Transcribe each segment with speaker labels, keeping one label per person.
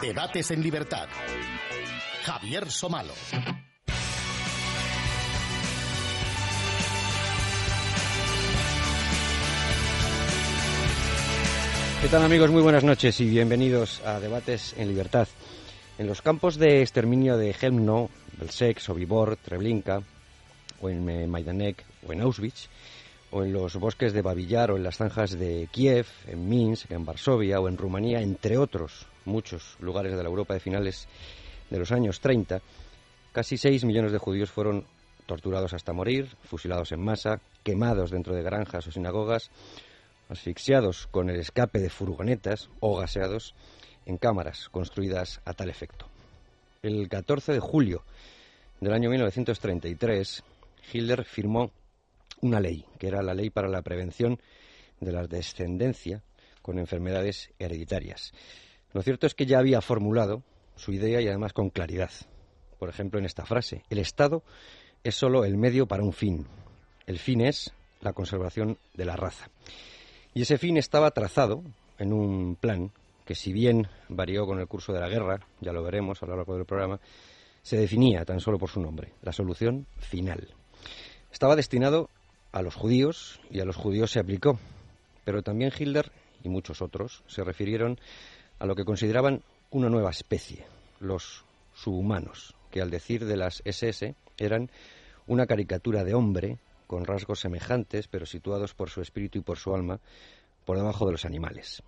Speaker 1: Debates en libertad. Javier Somalo.
Speaker 2: ¿Qué tal amigos? Muy buenas noches y bienvenidos a Debates en Libertad. En los campos de exterminio de Helmno, Belzec, Sobibor, Treblinka, o en eh, Majdanek o en Auschwitz, o en los bosques de Babillar o en las zanjas de Kiev, en Minsk, en Varsovia o en Rumanía, entre otros muchos lugares de la Europa de finales de los años 30, casi 6 millones de judíos fueron torturados hasta morir, fusilados en masa, quemados dentro de granjas o sinagogas, asfixiados con el escape de furgonetas o gaseados en cámaras construidas a tal efecto. El 14 de julio del año 1933, Hitler firmó una ley, que era la ley para la prevención de la descendencia con enfermedades hereditarias. Lo cierto es que ya había formulado su idea y además con claridad. Por ejemplo, en esta frase, el Estado es solo el medio para un fin. El fin es la conservación de la raza. Y ese fin estaba trazado en un plan que si bien varió con el curso de la guerra, ya lo veremos a lo largo del programa, se definía tan solo por su nombre, la solución final. Estaba destinado a los judíos y a los judíos se aplicó, pero también Hitler y muchos otros se refirieron a lo que consideraban una nueva especie, los subhumanos, que al decir de las SS eran una caricatura de hombre con rasgos semejantes, pero situados por su espíritu y por su alma por debajo de los animales.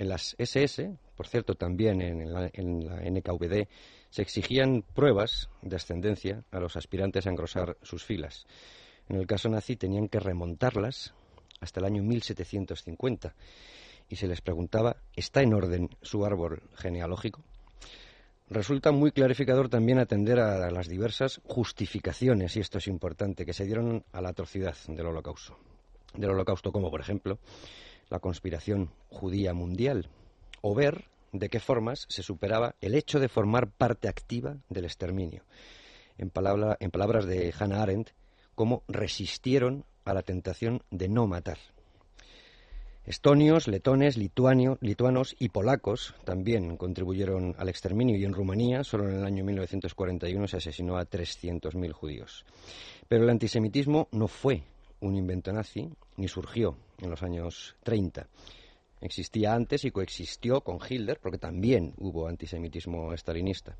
Speaker 2: En las SS, por cierto, también en la, NKVD, se exigían pruebas de ascendencia a los aspirantes a engrosar sus filas. En el caso nazi tenían que remontarlas hasta el año 1750 y se les preguntaba, ¿está en orden su árbol genealógico? Resulta muy clarificador también atender a las diversas justificaciones, y esto es importante, que se dieron a la atrocidad del holocausto. Del holocausto, como por ejemplo la conspiración judía mundial, o ver de qué formas se superaba el hecho de formar parte activa del exterminio. En, en palabras de Hannah Arendt, cómo resistieron a la tentación de no matar. Estonios, letones, lituanos y polacos también contribuyeron al exterminio y en Rumanía solo en el año 1941 se asesinó a 300.000 judíos. Pero el antisemitismo no fue un invento nazi ni surgió en los años 30. Existía antes y coexistió con Hitler porque también hubo antisemitismo estalinista.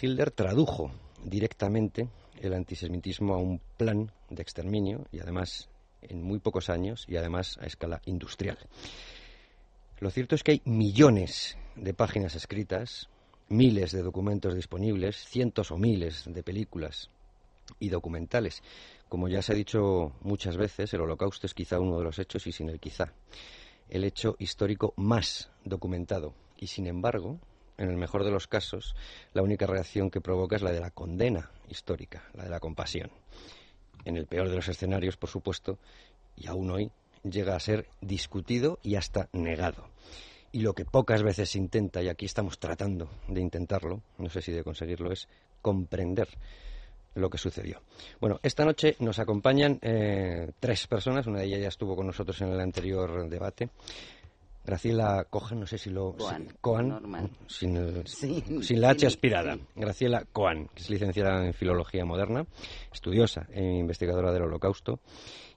Speaker 2: Hitler tradujo directamente el antisemitismo a un plan de exterminio y además en muy pocos años y además a escala industrial. Lo cierto es que hay millones de páginas escritas, miles de documentos disponibles, cientos o miles de películas y documentales. Como ya se ha dicho muchas veces, el holocausto es quizá uno de los hechos y sin el quizá el hecho histórico más documentado. Y sin embargo, en el mejor de los casos, la única reacción que provoca es la de la condena histórica, la de la compasión en el peor de los escenarios, por supuesto, y aún hoy llega a ser discutido y hasta negado. Y lo que pocas veces se intenta, y aquí estamos tratando de intentarlo, no sé si de conseguirlo, es comprender lo que sucedió. Bueno, esta noche nos acompañan eh, tres personas, una de ellas ya estuvo con nosotros en el anterior debate. Graciela Cohen, no sé si lo...
Speaker 3: Cohen,
Speaker 2: sin, sin, la H aspirada. Graciela Cohen, que es licenciada en Filología Moderna, estudiosa e investigadora del Holocausto,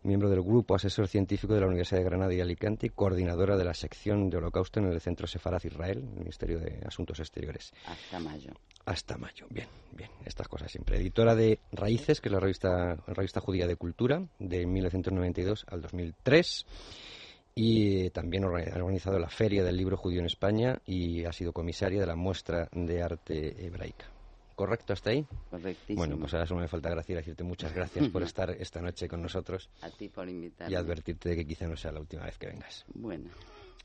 Speaker 2: miembro del Grupo Asesor Científico de la Universidad de Granada y Alicante y coordinadora de la sección de Holocausto en el Centro Sefaraz Israel, el Ministerio de Asuntos Exteriores.
Speaker 3: Hasta mayo.
Speaker 2: Hasta mayo, bien, bien, estas cosas siempre. Editora de Raíces, que es la revista, revista judía de cultura, de 1992 al 2003 y también ha organizado la Feria del Libro Judío en España y ha sido comisaria de la muestra de arte hebraica. ¿Correcto hasta ahí?
Speaker 3: Correctísimo.
Speaker 2: Bueno, pues ahora solo me falta Graciela decirte muchas gracias por estar esta noche con nosotros.
Speaker 3: A ti por invitarme.
Speaker 2: Y advertirte de que quizá no sea la última vez que vengas.
Speaker 3: Bueno.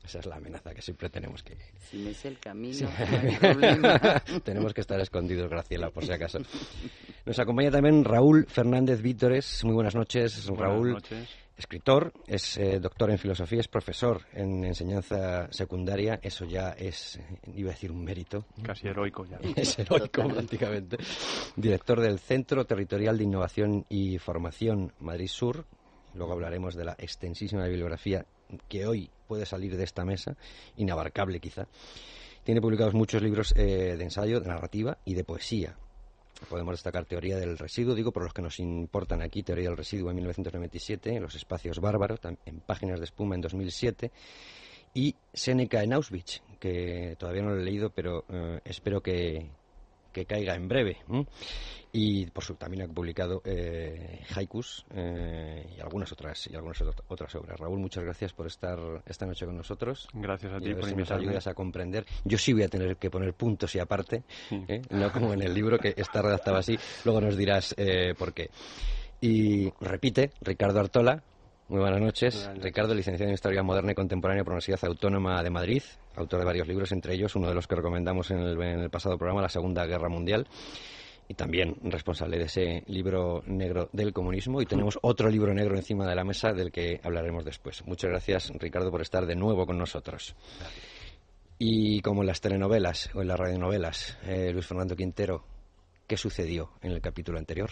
Speaker 2: Esa es la amenaza que siempre tenemos que...
Speaker 3: Si me sé el camino, no hay problema.
Speaker 2: tenemos que estar escondidos, Graciela, por si acaso. Nos acompaña también Raúl Fernández Vítores. Muy buenas noches,
Speaker 4: buenas
Speaker 2: Raúl.
Speaker 4: Noches.
Speaker 2: Escritor, es eh, doctor en filosofía, es profesor en enseñanza secundaria, eso ya es, eh, iba a decir un mérito.
Speaker 4: Casi heroico ya.
Speaker 2: es heroico prácticamente. Director del Centro Territorial de Innovación y Formación Madrid Sur. Luego hablaremos de la extensísima bibliografía que hoy puede salir de esta mesa, inabarcable quizá. Tiene publicados muchos libros eh, de ensayo, de narrativa y de poesía. Podemos destacar Teoría del Residuo, digo por los que nos importan aquí, Teoría del Residuo en 1997, Los Espacios Bárbaros, en Páginas de Espuma en 2007, y Séneca en Auschwitz, que todavía no lo he leído, pero eh, espero que, que caiga en breve. Y por su también ha publicado eh, haikus eh, y algunas otras y algunas otras obras. Raúl, muchas gracias por estar esta noche con nosotros.
Speaker 4: Gracias a ti por
Speaker 2: si nos ayudas a comprender. Yo sí voy a tener que poner puntos y aparte, ¿eh? no como en el libro que está redactado así. Luego nos dirás eh, por qué. Y repite, Ricardo Artola, muy buenas noches. Ricardo, licenciado en Historia Moderna y Contemporánea por la Universidad Autónoma de Madrid, autor de varios libros, entre ellos uno de los que recomendamos en el, pasado programa, La Segunda Guerra Mundial y también responsable de ese libro negro del comunismo. Y tenemos otro libro negro encima de la mesa del que hablaremos después. Muchas gracias, Ricardo, por estar de nuevo con nosotros. Y como en las telenovelas o en las radionovelas, eh, Luis Fernando Quintero, ¿qué sucedió en el capítulo anterior?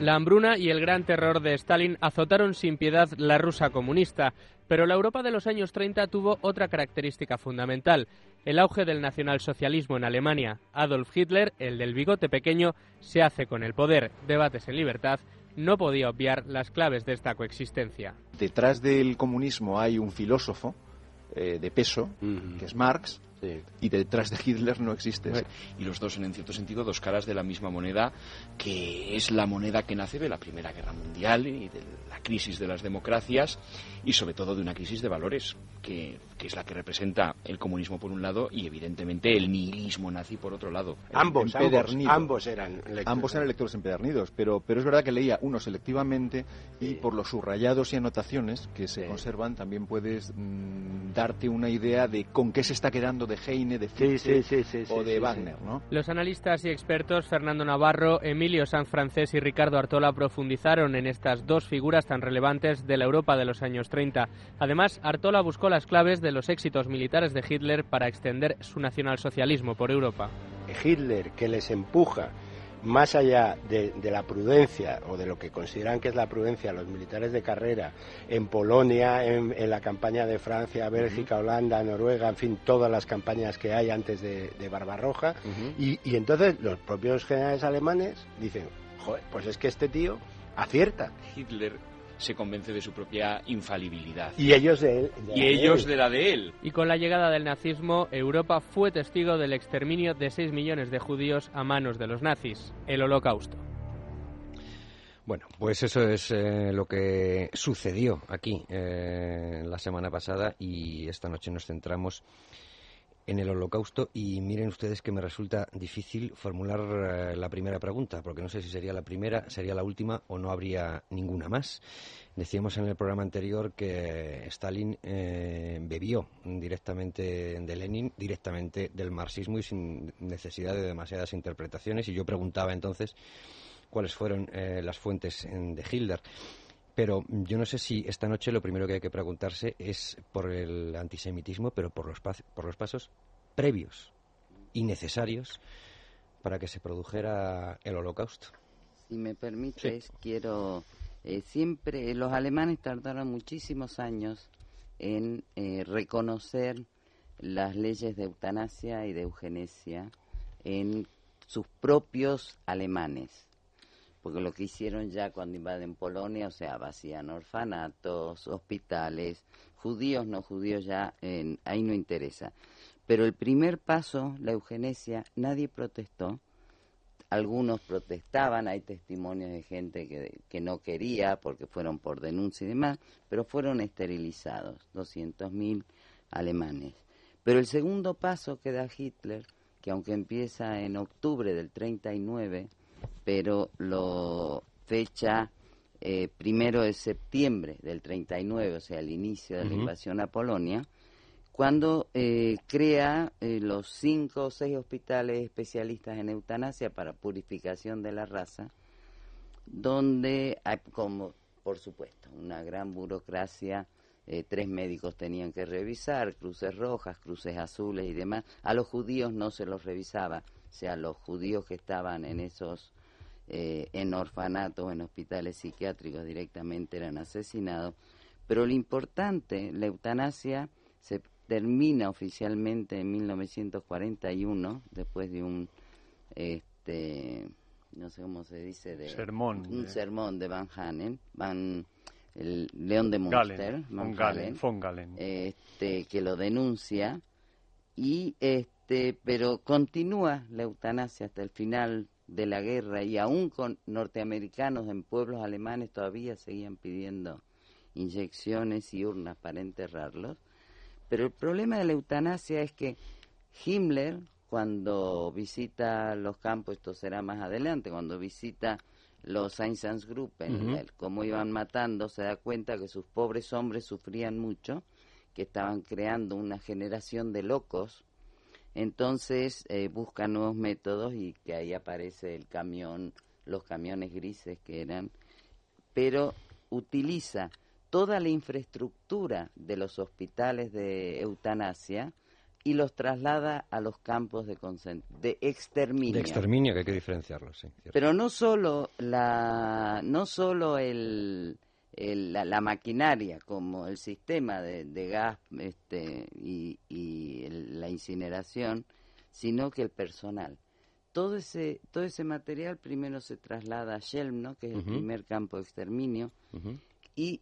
Speaker 5: La hambruna y el gran terror de Stalin azotaron sin piedad la Rusia comunista, pero la Europa de los años 30 tuvo otra característica fundamental, el auge del nacionalsocialismo en Alemania. Adolf Hitler, el del bigote pequeño, se hace con el poder. Debates en libertad no podía obviar las claves de esta coexistencia.
Speaker 6: Detrás del comunismo hay un filósofo eh, de peso, que es Marx, y detrás de Hitler no existe.
Speaker 7: Y los dos, en cierto sentido, dos caras de la misma moneda, que es la moneda que nace de la Primera Guerra Mundial y de la crisis de las democracias y sobre todo de una crisis de valores, que, es la que representa el comunismo por un lado y evidentemente el nihilismo nazi por otro lado.
Speaker 8: Ambos, ambos, eran lectores.
Speaker 6: Ambos eran lectores empedernidos, pero, pero es verdad que leía uno selectivamente y por los subrayados y anotaciones que se conservan también puedes mm, darte una idea de con qué se está quedando de Heine, de Fichte o de Wagner. ¿no?
Speaker 5: Los analistas y expertos Fernando Navarro, Emilio Sanz Francés y Ricardo Artola profundizaron en estas dos figuras tan relevantes de la Europa de los años 30. Además, Artola buscó las claves de los éxitos militares de Hitler para extender su nacionalsocialismo por Europa.
Speaker 8: Hitler, que les empuja más allá de, la prudencia o de lo que consideran que es la prudencia los militares de carrera en Polonia, en, la campaña de Francia, Bélgica, Holanda, Noruega, en fin, todas las campañas que hay antes de, Barbarroja. y, y, entonces los propios generales alemanes dicen, joder, pues es que este tío acierta.
Speaker 7: Hitler se convence de su propia infalibilidad.
Speaker 8: Y ellos de él.
Speaker 7: y ellos de la de él.
Speaker 5: Y con la llegada del nazismo, Europa fue testigo del exterminio de 6 millones de judíos a manos de los nazis, el holocausto.
Speaker 2: Bueno, pues eso es eh, lo que sucedió aquí eh, la semana pasada y esta noche nos centramos en el holocausto y miren ustedes que me resulta difícil formular eh, la primera pregunta, porque no sé si sería la primera, sería la última o no habría ninguna más. Decíamos en el programa anterior que Stalin eh, bebió directamente de Lenin, directamente del marxismo y sin necesidad de demasiadas interpretaciones. Y yo preguntaba entonces cuáles fueron eh, las fuentes de Hitler. Pero yo no sé si esta noche lo primero que hay que preguntarse es por el antisemitismo, pero por los, por los pasos previos y necesarios para que se produjera el holocausto.
Speaker 3: Si me permites, quiero... Eh, siempre los alemanes tardaron muchísimos años en eh, reconocer las leyes de eutanasia y de eugenesia en sus propios alemanes porque lo que hicieron ya cuando invaden Polonia, o sea, vacían orfanatos, hospitales, judíos, no judíos, ya ahí no interesa. Pero el primer paso, la eugenesia, nadie protestó. Algunos protestaban, hay testimonios de gente que, que no quería porque fueron por denuncia y demás, pero fueron esterilizados, 200.000 alemanes. Pero el segundo paso que da Hitler, que aunque empieza en octubre del 39, pero lo fecha eh, primero de septiembre del 39, o sea, el inicio de la invasión a Polonia, cuando eh, crea eh, los cinco o seis hospitales especialistas en eutanasia para purificación de la raza, donde hay como, por supuesto, una gran burocracia. Eh, tres médicos tenían que revisar, cruces rojas, cruces azules y demás. A los judíos no se los revisaba, sea, los judíos que estaban en esos, eh, en orfanatos, en hospitales psiquiátricos directamente eran asesinados. Pero lo importante, la eutanasia se termina oficialmente en 1941, después de un, este, no sé cómo se dice, de
Speaker 4: sermón,
Speaker 3: un
Speaker 4: de...
Speaker 3: sermón de Van Hanen, Van el León de Munster,
Speaker 4: Van Galen, von Galen,
Speaker 3: este, que lo denuncia y este, pero continúa la eutanasia hasta el final de la guerra y aún con norteamericanos en pueblos alemanes todavía seguían pidiendo inyecciones y urnas para enterrarlos. Pero el problema de la eutanasia es que Himmler, cuando visita los campos, esto será más adelante, cuando visita los Einsatzgruppen, uh cómo iban matando, se da cuenta que sus pobres hombres sufrían mucho, que estaban creando una generación de locos. Entonces eh, busca nuevos métodos y que ahí aparece el camión, los camiones grises que eran, pero utiliza toda la infraestructura de los hospitales de eutanasia y los traslada a los campos de, de exterminio.
Speaker 2: De exterminio, que hay que diferenciarlo, sí.
Speaker 3: Pero no solo la, no solo el, el, la, maquinaria, como el sistema de, de gas este, y, y el, la incineración, sino que el personal. Todo ese, todo ese material primero se traslada a Shelmno, que es el primer campo de exterminio, uh -huh. y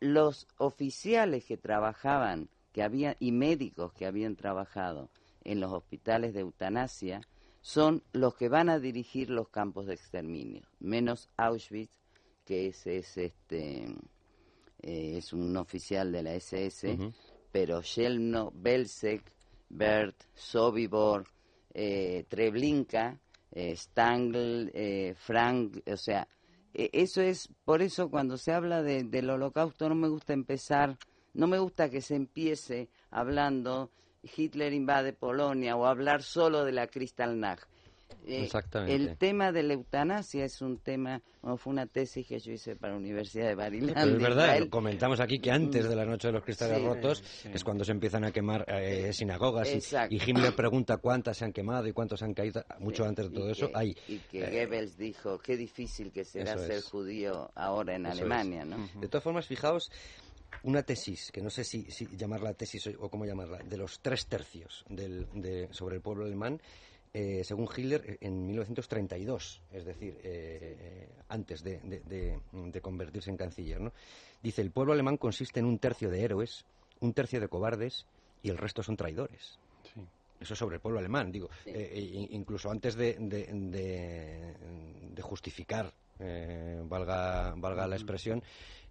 Speaker 3: los oficiales que trabajaban que había, y médicos que habían trabajado en los hospitales de eutanasia son los que van a dirigir los campos de exterminio, menos Auschwitz, que ese es este eh, es un oficial de la SS, uh -huh. pero Shelmno, Belzec, Bert, Sobibor, eh, Treblinka, eh, Stangl, eh, Frank, o sea, eso es, por eso cuando se habla de, del holocausto no me gusta empezar, no me gusta que se empiece hablando Hitler invade Polonia o hablar solo de la Kristallnacht.
Speaker 2: Eh, Exactamente.
Speaker 3: El tema de la eutanasia es un tema, bueno, fue una tesis que yo hice para la Universidad de Maryland.
Speaker 2: Pero es verdad, comentamos aquí que antes de la noche de los cristales sí, rotos sí. es cuando se empiezan a quemar eh, sinagogas y, y, Himmler pregunta cuántas se han quemado y cuántos han caído, mucho sí, antes de todo eso. Hay,
Speaker 3: y que eh, Goebbels dijo, qué difícil que será ser es. judío ahora en eso Alemania. ¿no?
Speaker 2: De todas formas, fijaos, una tesis, que no sé si, si llamarla tesis o, o, cómo llamarla, de los tres tercios del, de, sobre el pueblo alemán, eh, según Hitler, en 1932, es decir, eh, antes de, de, de, de, convertirse en canciller. ¿no? Dice, el pueblo alemán consiste en un tercio de héroes, un tercio de cobardes y el resto son traidores.
Speaker 4: Sí.
Speaker 2: Eso sobre el pueblo alemán, digo. Sí. Eh, incluso antes de, justificar, eh, valga, valga la expresión,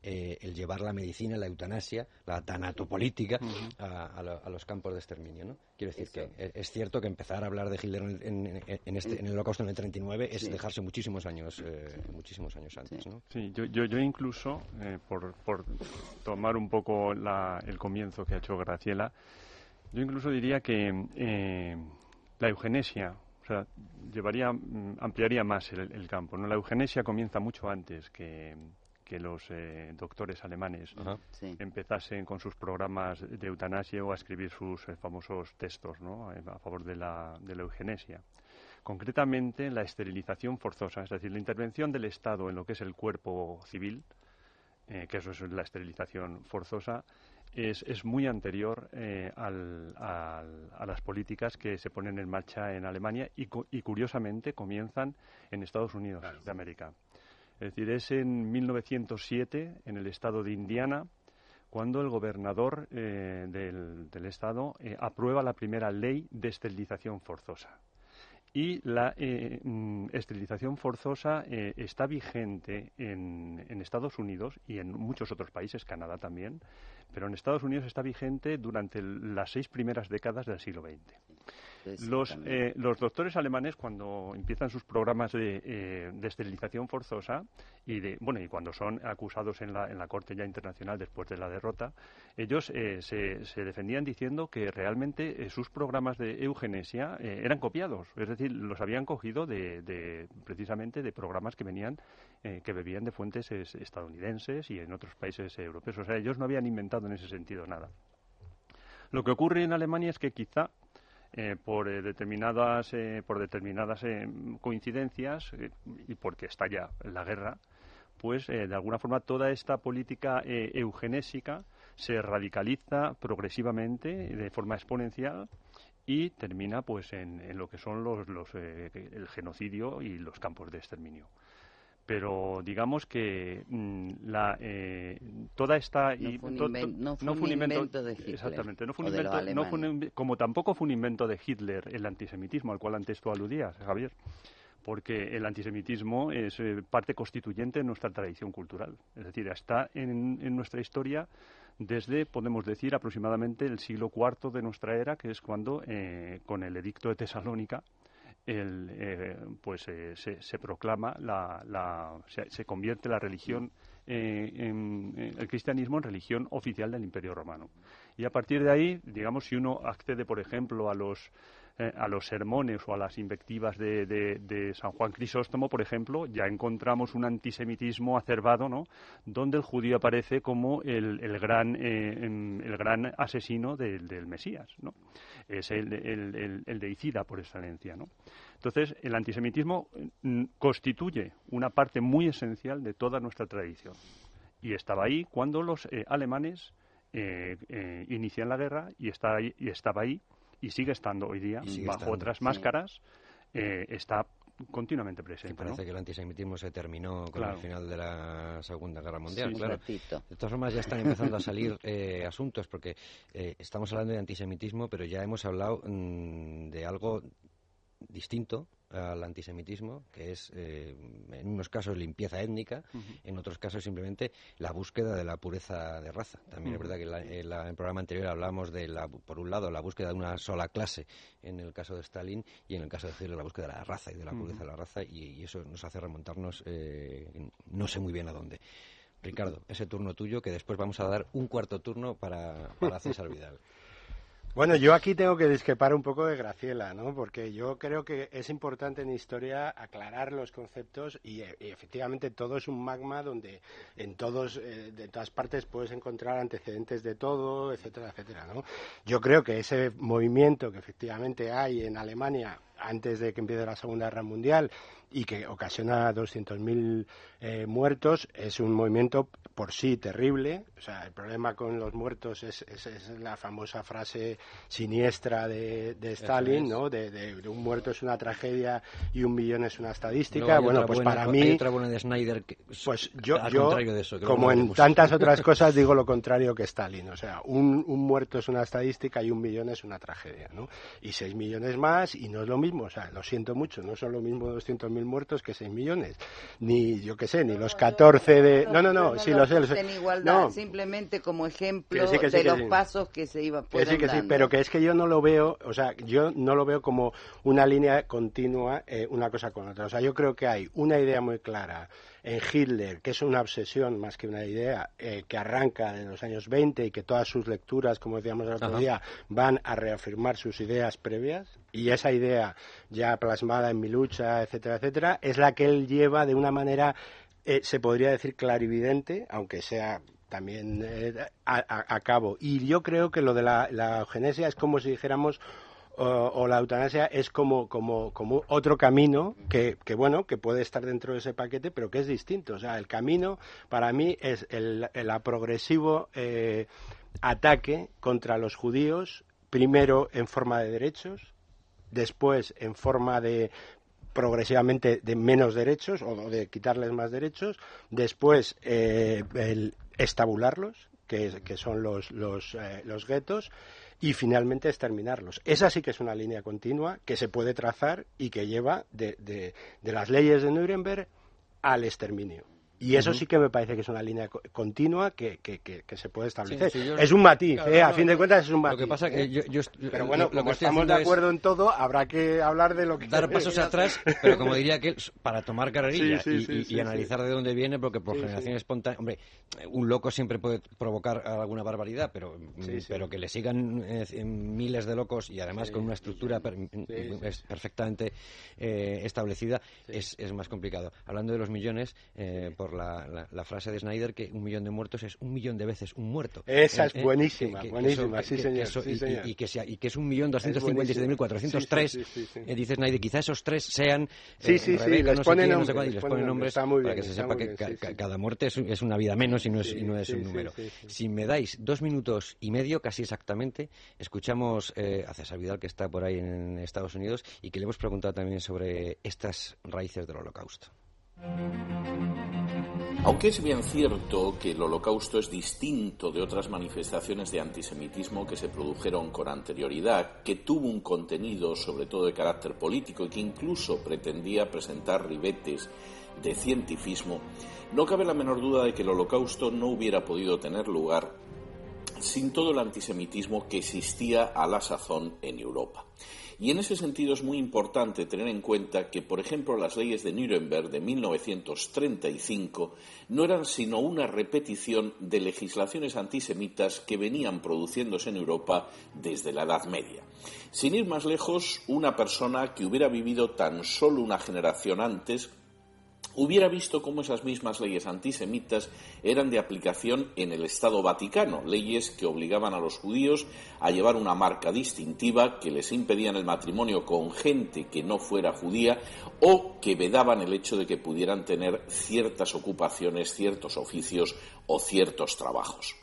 Speaker 2: eh, el llevar la medicina, la eutanasia, la tanatopolítica uh -huh. a, a, lo, a, los campos de exterminio. ¿no? Quiero decir Eso. que es cierto que empezar a hablar de Hitler en, en, en, este, en el holocausto en el 39 es sí. dejarse muchísimos años, eh, muchísimos años antes.
Speaker 4: Sí,
Speaker 2: ¿no?
Speaker 4: sí yo, yo, yo, incluso, eh, por, por, tomar un poco la, el comienzo que ha hecho Graciela, yo incluso diría que eh, la eugenesia, o sea, llevaría, mm, ampliaría más el, el campo. ¿no? La eugenesia comienza mucho antes que que los eh, doctores alemanes
Speaker 3: sí.
Speaker 4: empezasen con sus programas de eutanasia o a escribir sus eh, famosos textos ¿no? a favor de la, de la eugenesia. Concretamente, la esterilización forzosa, es decir, la intervención del Estado en lo que es el cuerpo civil, eh, que eso es la esterilización forzosa, es, es muy anterior eh, al, al, a las políticas que se ponen en marcha en Alemania y, y curiosamente comienzan en Estados Unidos claro. de América. Es decir, es en 1907, en el estado de Indiana, cuando el gobernador eh, del, estado eh, aprueba la primera ley de esterilización forzosa. Y la eh, mm, esterilización forzosa eh, está vigente en, en, Estados Unidos y en muchos otros países, Canadá también, pero en Estados Unidos está vigente durante las seis primeras décadas del siglo XX. Los, eh, los doctores alemanes, cuando empiezan sus programas de, eh, de, esterilización forzosa, y de, bueno, y cuando son acusados en la, en la Corte ya internacional después de la derrota, ellos eh, se, se, defendían diciendo que realmente eh, sus programas de eugenesia eh, eran copiados, es decir, los habían cogido de, de precisamente de programas que venían, eh, que bebían de fuentes estadounidenses y en otros países europeos. O sea, ellos no habían inventado en ese sentido nada. Lo que ocurre en Alemania es que quizá eh, por eh, determinadas eh, por determinadas coincidencias y porque estalla la guerra, pues de alguna forma toda esta política eugenésica se radicaliza progresivamente de forma exponencial y termina pues en, en lo que son los, los el genocidio y los campos de exterminio pero digamos que mmm, la, eh, toda esta
Speaker 3: no fue un, to, to, no fue no fue un invento, invento, de Hitler
Speaker 4: exactamente no fue un invento no fue un, como tampoco fue un invento de Hitler el antisemitismo al cual antes tú aludías Javier porque el antisemitismo es eh, parte constituyente de nuestra tradición cultural. Es decir está en, en nuestra historia desde, podemos decir, aproximadamente el siglo IV de nuestra era, que es cuando, eh, con el edicto de Tesalónica, el, eh, pues eh, se, se, proclama la, la se, se, convierte la religión eh, en, en, el cristianismo en religión oficial del Imperio Romano. Y a partir de ahí digamos si uno accede por ejemplo a los eh, a los sermones o a las invectivas de, de, San Juan Crisóstomo, por ejemplo, ya encontramos un antisemitismo acervado, ¿no? Donde el judío aparece como el, el gran, eh, el gran asesino del, del Mesías, ¿no? Es el, el, el, deicida por excelencia, ¿no? Entonces, el antisemitismo mm, constituye una parte muy esencial de toda nuestra tradición. Y estaba ahí cuando los eh, alemanes eh, eh, inician la guerra y, está ahí, y estaba ahí y sigue estando hoy día bajo estando, otras máscaras, sí. eh, está continuamente presente.
Speaker 2: Que parece
Speaker 4: ¿no?
Speaker 2: que el antisemitismo se terminó con claro. el final de la Segunda Guerra Mundial. Sí, claro. De todas formas, ya están empezando a salir eh, asuntos, porque eh, estamos hablando de antisemitismo, pero ya hemos hablado mmm, de algo distinto al antisemitismo, que es eh, en unos casos limpieza étnica, uh -huh. en otros casos simplemente la búsqueda de la pureza de raza. También uh -huh. es verdad que la, en, la, en, el programa anterior hablamos de, la, por un lado, la búsqueda de una sola clase en el caso de Stalin y en el caso de Hitler la búsqueda de la raza y de la pureza uh -huh. de la raza y, y, eso nos hace remontarnos eh, no sé muy bien a dónde. Ricardo, ese turno tuyo que después vamos a dar un cuarto turno para, para César Vidal.
Speaker 8: Bueno, yo aquí tengo que discrepar un poco de Graciela, ¿no? Porque yo creo que es importante en historia aclarar los conceptos y, y efectivamente todo es un magma donde en todos, eh, de todas partes puedes encontrar antecedentes de todo, etcétera, etcétera, ¿no? Yo creo que ese movimiento que efectivamente hay en Alemania antes de que empiece la Segunda Guerra Mundial y que ocasiona 200.000 eh, muertos, es un movimiento por sí terrible. O sea, el problema con los muertos es, es, es la famosa frase siniestra de, de Stalin, es. ¿no? De, de, de, un muerto es una tragedia y un millón es una estadística.
Speaker 2: No,
Speaker 8: bueno, pues
Speaker 2: buena,
Speaker 8: para mí...
Speaker 2: Hay otra buena de Snyder que,
Speaker 8: pues yo, yo eso, como en tantas otras cosas, digo lo contrario que Stalin. O sea, un, un muerto es una estadística y un millón es una tragedia, ¿no? Y seis millones más y no es lo mismo. O sea, lo siento mucho, no son lo mismo 200.000 mil muertos que 6 millones, ni yo qué sé, ni los 14 de... No, no, no, sí lo sé. Lo sé.
Speaker 3: En igualdad, no. simplemente como ejemplo sí, sí, de los pasos que se iban
Speaker 8: Que sí, que dando. sí, pero que es que yo no lo veo, o sea, yo no lo veo como una línea continua, eh, una cosa con otra. O sea, yo creo que hay una idea muy clara en Hitler, que es una obsesión más que una idea, eh, que arranca en los años 20 y que todas sus lecturas, como decíamos el otro Ajá. día, van a reafirmar sus ideas previas, y esa idea ya plasmada en mi lucha, etcétera, etcétera, es la que él lleva de una manera, eh, se podría decir, clarividente, aunque sea también eh, a, cabo. Y yo creo que lo de la, la eugenesia es como si dijéramos o, la eutanasia es como, como, como otro camino que, bueno, que puede estar dentro de ese paquete, pero que es distinto. O sea, el camino para mí es el, el progresivo eh, ataque contra los judíos, primero en forma de derechos, después en forma de progresivamente de menos derechos o de quitarles más derechos, después eh, el estabularlos, que, que son los, los, eh, los guetos, y finalmente exterminarlos. Esa sí que es una línea continua que se puede trazar y que lleva de, de, las leyes de Nuremberg al exterminio. Y eso sí que me parece que es una línea continua que, que, que, se puede establecer. es un matiz, ¿eh? a fin de cuentas es un matiz.
Speaker 2: Lo que pasa
Speaker 8: ¿eh?
Speaker 2: que yo,
Speaker 8: pero bueno, lo, como estamos de acuerdo en todo, habrá que hablar de lo que...
Speaker 2: Dar pasos atrás, pero como diría que para tomar carrerilla y, analizar de dónde viene, porque por generación espontánea... Hombre, un loco siempre puede provocar alguna barbaridad, pero, pero que le sigan eh, miles de locos y además con una estructura perfectamente establecida es, es más complicado. Hablando de los millones, por la, frase de Snyder que un millón de muertos es un millón de veces un muerto.
Speaker 8: Esa es buenísima, buenísima, sí, señor.
Speaker 2: Y, que es un millón doscientos cincuenta y siete mil cuatrocientos tres, eh, dice Snyder, quizá esos tres sean
Speaker 8: sí, sí, sí, les ponen
Speaker 2: nombres para que se sepa que cada muerte es, una vida menos y no es, y no es un número. Si me dais dos minutos y medio, casi exactamente, escuchamos eh, a César Vidal, que está por ahí en Estados Unidos, y que le hemos preguntado también sobre estas raíces del holocausto.
Speaker 9: Aunque es bien cierto que el holocausto es distinto de otras manifestaciones de antisemitismo que se produjeron con anterioridad, que tuvo un contenido sobre todo de carácter político y que incluso pretendía presentar ribetes de cientifismo, no cabe la menor duda de que el holocausto no hubiera podido tener lugar sin todo el antisemitismo que existía a la sazón en Europa. Y en ese sentido es muy importante tener en cuenta que, por ejemplo, las leyes de Nuremberg de 1935 no eran sino una repetición de legislaciones antisemitas que venían produciéndose en Europa desde la Edad Media. Sin ir más lejos, una persona que hubiera vivido tan solo una generación antes hubiera visto cómo esas mismas leyes antisemitas eran de aplicación en el Estado Vaticano, leyes que obligaban a los judíos a llevar una marca distintiva, que les impedían el matrimonio con gente que no fuera judía o que vedaban el hecho de que pudieran tener ciertas ocupaciones, ciertos oficios o ciertos trabajos.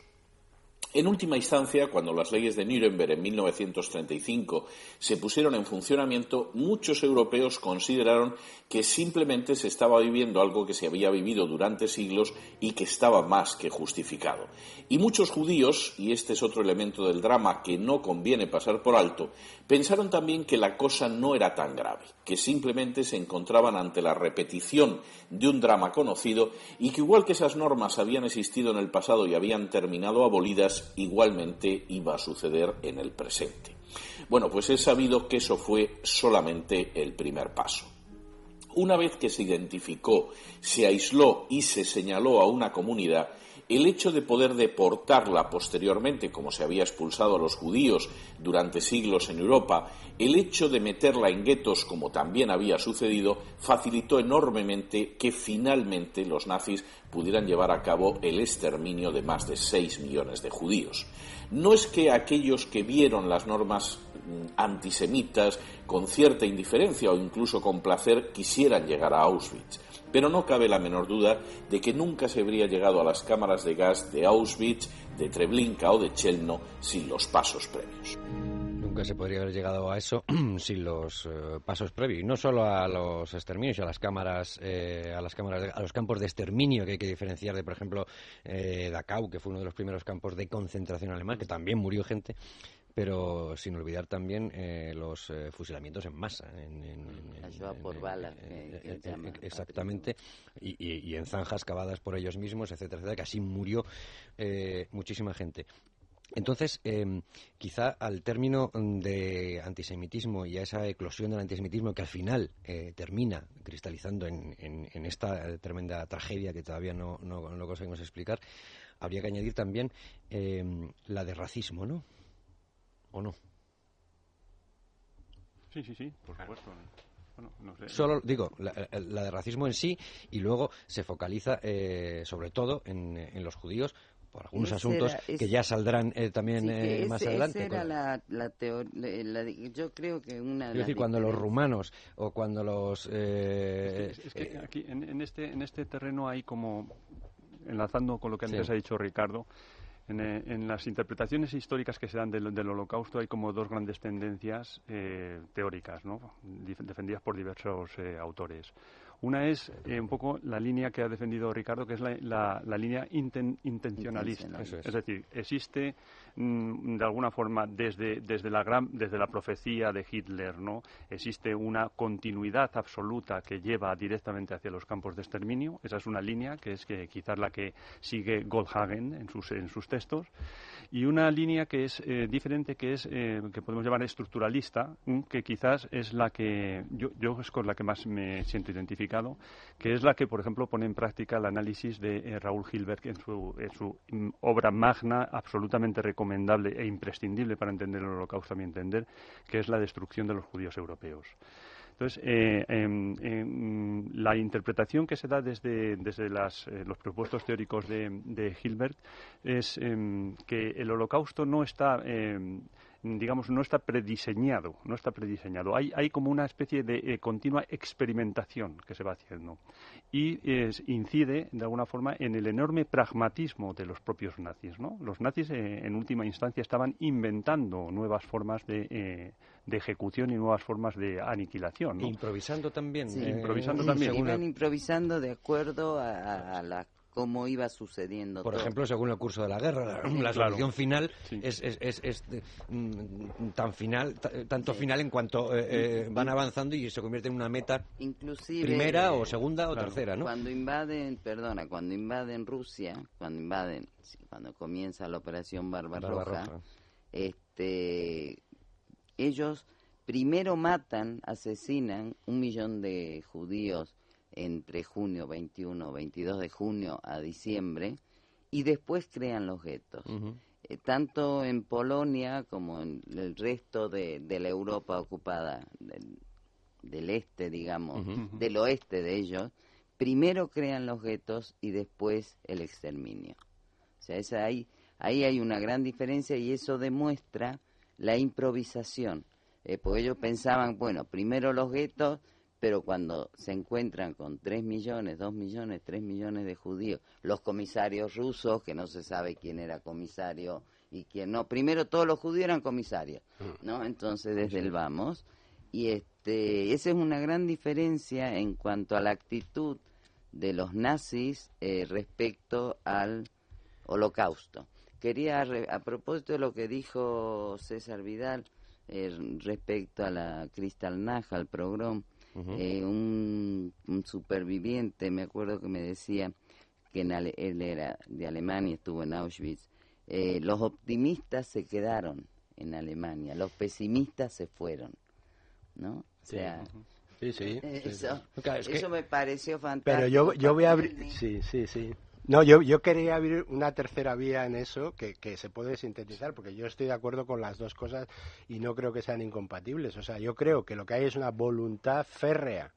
Speaker 9: En última instancia, cuando las leyes de Nuremberg en 1935 se pusieron en funcionamiento, muchos europeos consideraron que simplemente se estaba viviendo algo que se había vivido durante siglos y que estaba más que justificado. Y muchos judíos, y este es otro elemento del drama que no conviene pasar por alto, pensaron también que la cosa no era tan grave, que simplemente se encontraban ante la repetición de un drama conocido y que igual que esas normas habían existido en el pasado y habían terminado abolidas, igualmente iba a suceder en el presente. Bueno, pues es sabido que eso fue solamente el primer paso. Una vez que se identificó, se aisló y se señaló a una comunidad, el hecho de poder deportarla posteriormente, como se había expulsado a los judíos durante siglos en Europa, el hecho de meterla en guetos, como también había sucedido, facilitó enormemente que finalmente los nazis pudieran llevar a cabo el exterminio de más de 6 millones de judíos. No es que aquellos que vieron las normas mm, antisemitas con cierta indiferencia o incluso con placer quisieran llegar a Auschwitz pero no cabe la menor duda de que nunca se habría llegado a las cámaras de gas de Auschwitz, de Treblinka o de Chelno sin los pasos previos.
Speaker 2: Nunca se podría haber llegado a eso sin los eh, pasos previos, no solo a los exterminios, a las cámaras, eh, a las cámaras, a los campos de exterminio que hay que diferenciar de, por ejemplo, eh, Dachau, que fue uno de los primeros campos de concentración alemán, que también murió gente pero sin olvidar también eh, los eh, fusilamientos en masa. En,
Speaker 3: en, por balas.
Speaker 2: exactamente, y, en zanjas cavadas por ellos mismos, etcétera, etcétera, que así murió eh, muchísima gente. Entonces, em, quizá al término de antisemitismo y a esa eclosión del antisemitismo que al final termina cristalizando en, esta tremenda tragedia que todavía no, no, no, conseguimos explicar, habría que añadir también em, la de racismo, ¿no? ¿O no?
Speaker 4: Sí, sí, sí, por supuesto.
Speaker 2: Solo digo, la, de racismo en sí y luego se focaliza eh, sobre todo en, los judíos por algunos asuntos que ya saldrán eh, también eh, más adelante.
Speaker 3: Esa era la, teoría, yo creo que una...
Speaker 2: Es decir, cuando los rumanos o cuando los...
Speaker 4: es, que, aquí en, este, en este terreno hay como, enlazando con lo que antes ha dicho Ricardo, eh, en, las interpretaciones históricas que se dan del, Holocausto hay como dos grandes tendencias eh, teóricas, ¿no? defendidas por diversos eh, autores. Una es eh, un poco la línea que ha defendido Ricardo, que es la, la, línea intencionalista. Es. es. decir, existe mm, de alguna forma desde, desde, la gran, desde la profecía de Hitler, ¿no? Existe una continuidad absoluta que lleva directamente hacia los campos de exterminio. Esa es una línea que es que quizás la que sigue Goldhagen en sus, en sus textos. Y una línea que es eh, diferente, que es eh, que podemos llamar estructuralista, que quizás es la que yo, yo es con la que más me siento identificado, que es la que, por ejemplo, pone en práctica el análisis de eh, Raúl Gilbert en su, en su mm, obra magna, absolutamente recomendable e imprescindible para entender el holocausto, a mi entender, que es la destrucción de los judíos europeos. Entonces, eh, em, em, la interpretación que se da desde, desde las, eh, los propuestos teóricos de, de Hilbert es em, que el holocausto no está digamos, no está prediseñado, no está prediseñado. Hay, hay como una especie de eh, continua experimentación que se va haciendo y incide, de alguna forma, en el enorme pragmatismo de los propios nazis, ¿no? Los nazis, eh, en última instancia, estaban inventando nuevas formas de, eh, de ejecución y nuevas formas de aniquilación,
Speaker 2: Improvisando también.
Speaker 3: improvisando también. Iban improvisando de acuerdo a, a la cómo iba sucediendo.
Speaker 2: Por ejemplo, según el curso de la guerra, la, solución final es, es, es, mm, tan final, tanto final en cuanto eh, eh, van avanzando y se convierte en una meta
Speaker 3: Inclusive,
Speaker 2: primera o segunda o tercera, ¿no?
Speaker 3: Cuando invaden, perdona, cuando invaden Rusia, cuando invaden, cuando comienza la operación Barbarroja, este, ellos primero matan, asesinan un millón de judíos entre junio 21, 22 de junio a diciembre y después crean los guetos. Eh, tanto en Polonia como en el resto de, la Europa ocupada, del, este, digamos, del oeste de ellos, primero crean los guetos y después el exterminio. O sea, esa, ahí, ahí hay una gran diferencia y eso demuestra la improvisación. Eh, porque ellos pensaban, bueno, primero los guetos, pero cuando se encuentran con 3 millones, 2 millones, 3 millones de judíos, los comisarios rusos, que no se sabe quién era comisario y quién no, primero todos los judíos eran comisarios, mm. ¿no? Entonces desde el vamos, y este, esa es una gran diferencia en cuanto a la actitud de los nazis eh, respecto al holocausto. Quería, a propósito de lo que dijo César Vidal eh, respecto a la Crystal Naja, al programa, eh, un, superviviente, me acuerdo que me decía que él era de Alemania, estuvo en Auschwitz, eh, los optimistas se quedaron en Alemania, los pesimistas se fueron, ¿no? O sea,
Speaker 8: sí, sí,
Speaker 3: eso, me pareció fantástico.
Speaker 8: Pero yo, yo voy a abrir, sí, sí, sí. No, yo, yo quería abrir una tercera vía en eso que, que, se puede sintetizar, porque yo estoy de acuerdo con las dos cosas y no creo que sean incompatibles. O sea, yo creo que lo que hay es una voluntad férrea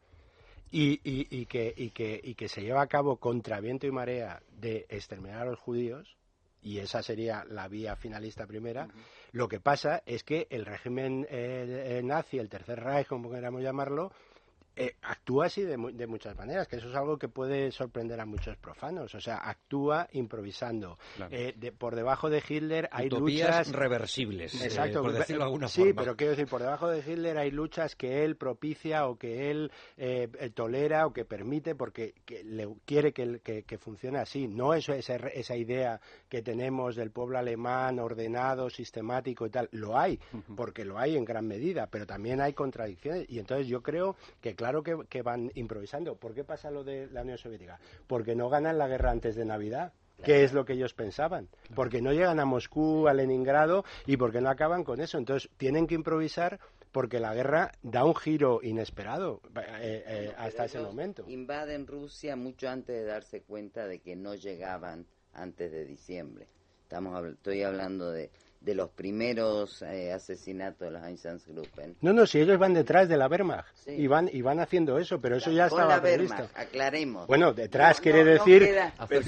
Speaker 8: y, y, y, que, y, que, y que se lleva a cabo contra viento y marea de exterminar a los judíos, y esa sería la vía finalista primera. Lo que pasa es que el régimen eh, eh, nazi, el Tercer Reich, como queramos llamarlo, eh, actúa así de, de, muchas maneras, que eso es algo que puede sorprender a muchos profanos. O sea, actúa improvisando. Eh, por debajo de Hitler hay luchas
Speaker 2: reversibles,
Speaker 8: eh, Exacto,
Speaker 2: por decirlo de alguna
Speaker 8: sí, forma. Sí, pero quiero decir, por debajo de Hitler hay luchas que él propicia o que él tolera o que permite porque le quiere que, que, funcione así. No eso esa, esa idea que tenemos del pueblo alemán ordenado, sistemático y tal. Lo hay, porque lo hay en gran medida, pero también hay contradicciones. Y entonces yo creo que claro que, van improvisando. ¿Por qué pasa lo de la Unión Soviética? Porque no ganan la guerra antes de Navidad. ¿Qué es lo que ellos pensaban? Porque no llegan a Moscú, a Leningrado y porque no acaban con eso. Entonces tienen que improvisar porque la guerra da un giro inesperado eh, eh, hasta ese momento.
Speaker 3: Invaden Rusia mucho antes de darse cuenta de que no llegaban antes de diciembre. Estamos, estoy hablando de de los primeros eh, asesinatos de los Einsatzgruppen.
Speaker 8: No, no, si ellos van detrás de la Wehrmacht y, van, y van haciendo eso, pero eso ya estaba la previsto.
Speaker 3: aclaremos.
Speaker 8: Bueno, detrás quiere decir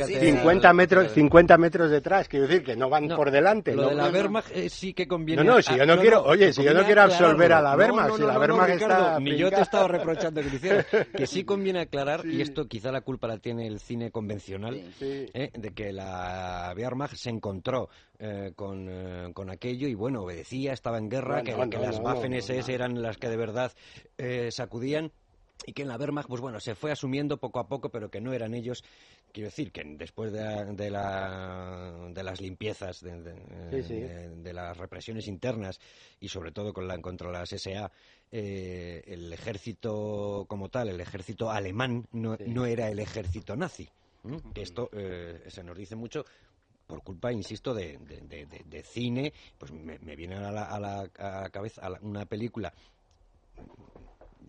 Speaker 8: 50, metros, 50 metros detrás, quiere decir que no van por delante.
Speaker 2: Lo de la Wehrmacht eh, sí que conviene.
Speaker 8: No, no, si yo no, quiero, oye, si yo no quiero absolver a la Wehrmacht, si la Wehrmacht está...
Speaker 2: Ni yo te he estado reprochando que lo hicieras, que sí conviene aclarar, y esto quizá la culpa la tiene el cine convencional, eh, de que la Wehrmacht se encontró con con aquello y bueno, obedecía, estaba en guerra, que, las Waffen SS eran las que de verdad eh, sacudían y que en la Wehrmacht, pues bueno, se fue asumiendo poco a poco, pero que no eran ellos. Quiero decir que después de, de, la, de las limpiezas, de, de,
Speaker 8: Sí, sí.
Speaker 2: de las represiones internas y sobre todo con la, contra las SA, eh, el ejército como tal, el ejército alemán, no,
Speaker 8: Sí.
Speaker 2: no era el ejército nazi. Que esto eh, se nos dice mucho por culpa, insisto, de, de- de- de- cine, pues me, me viene a la, a la- a cabeza una película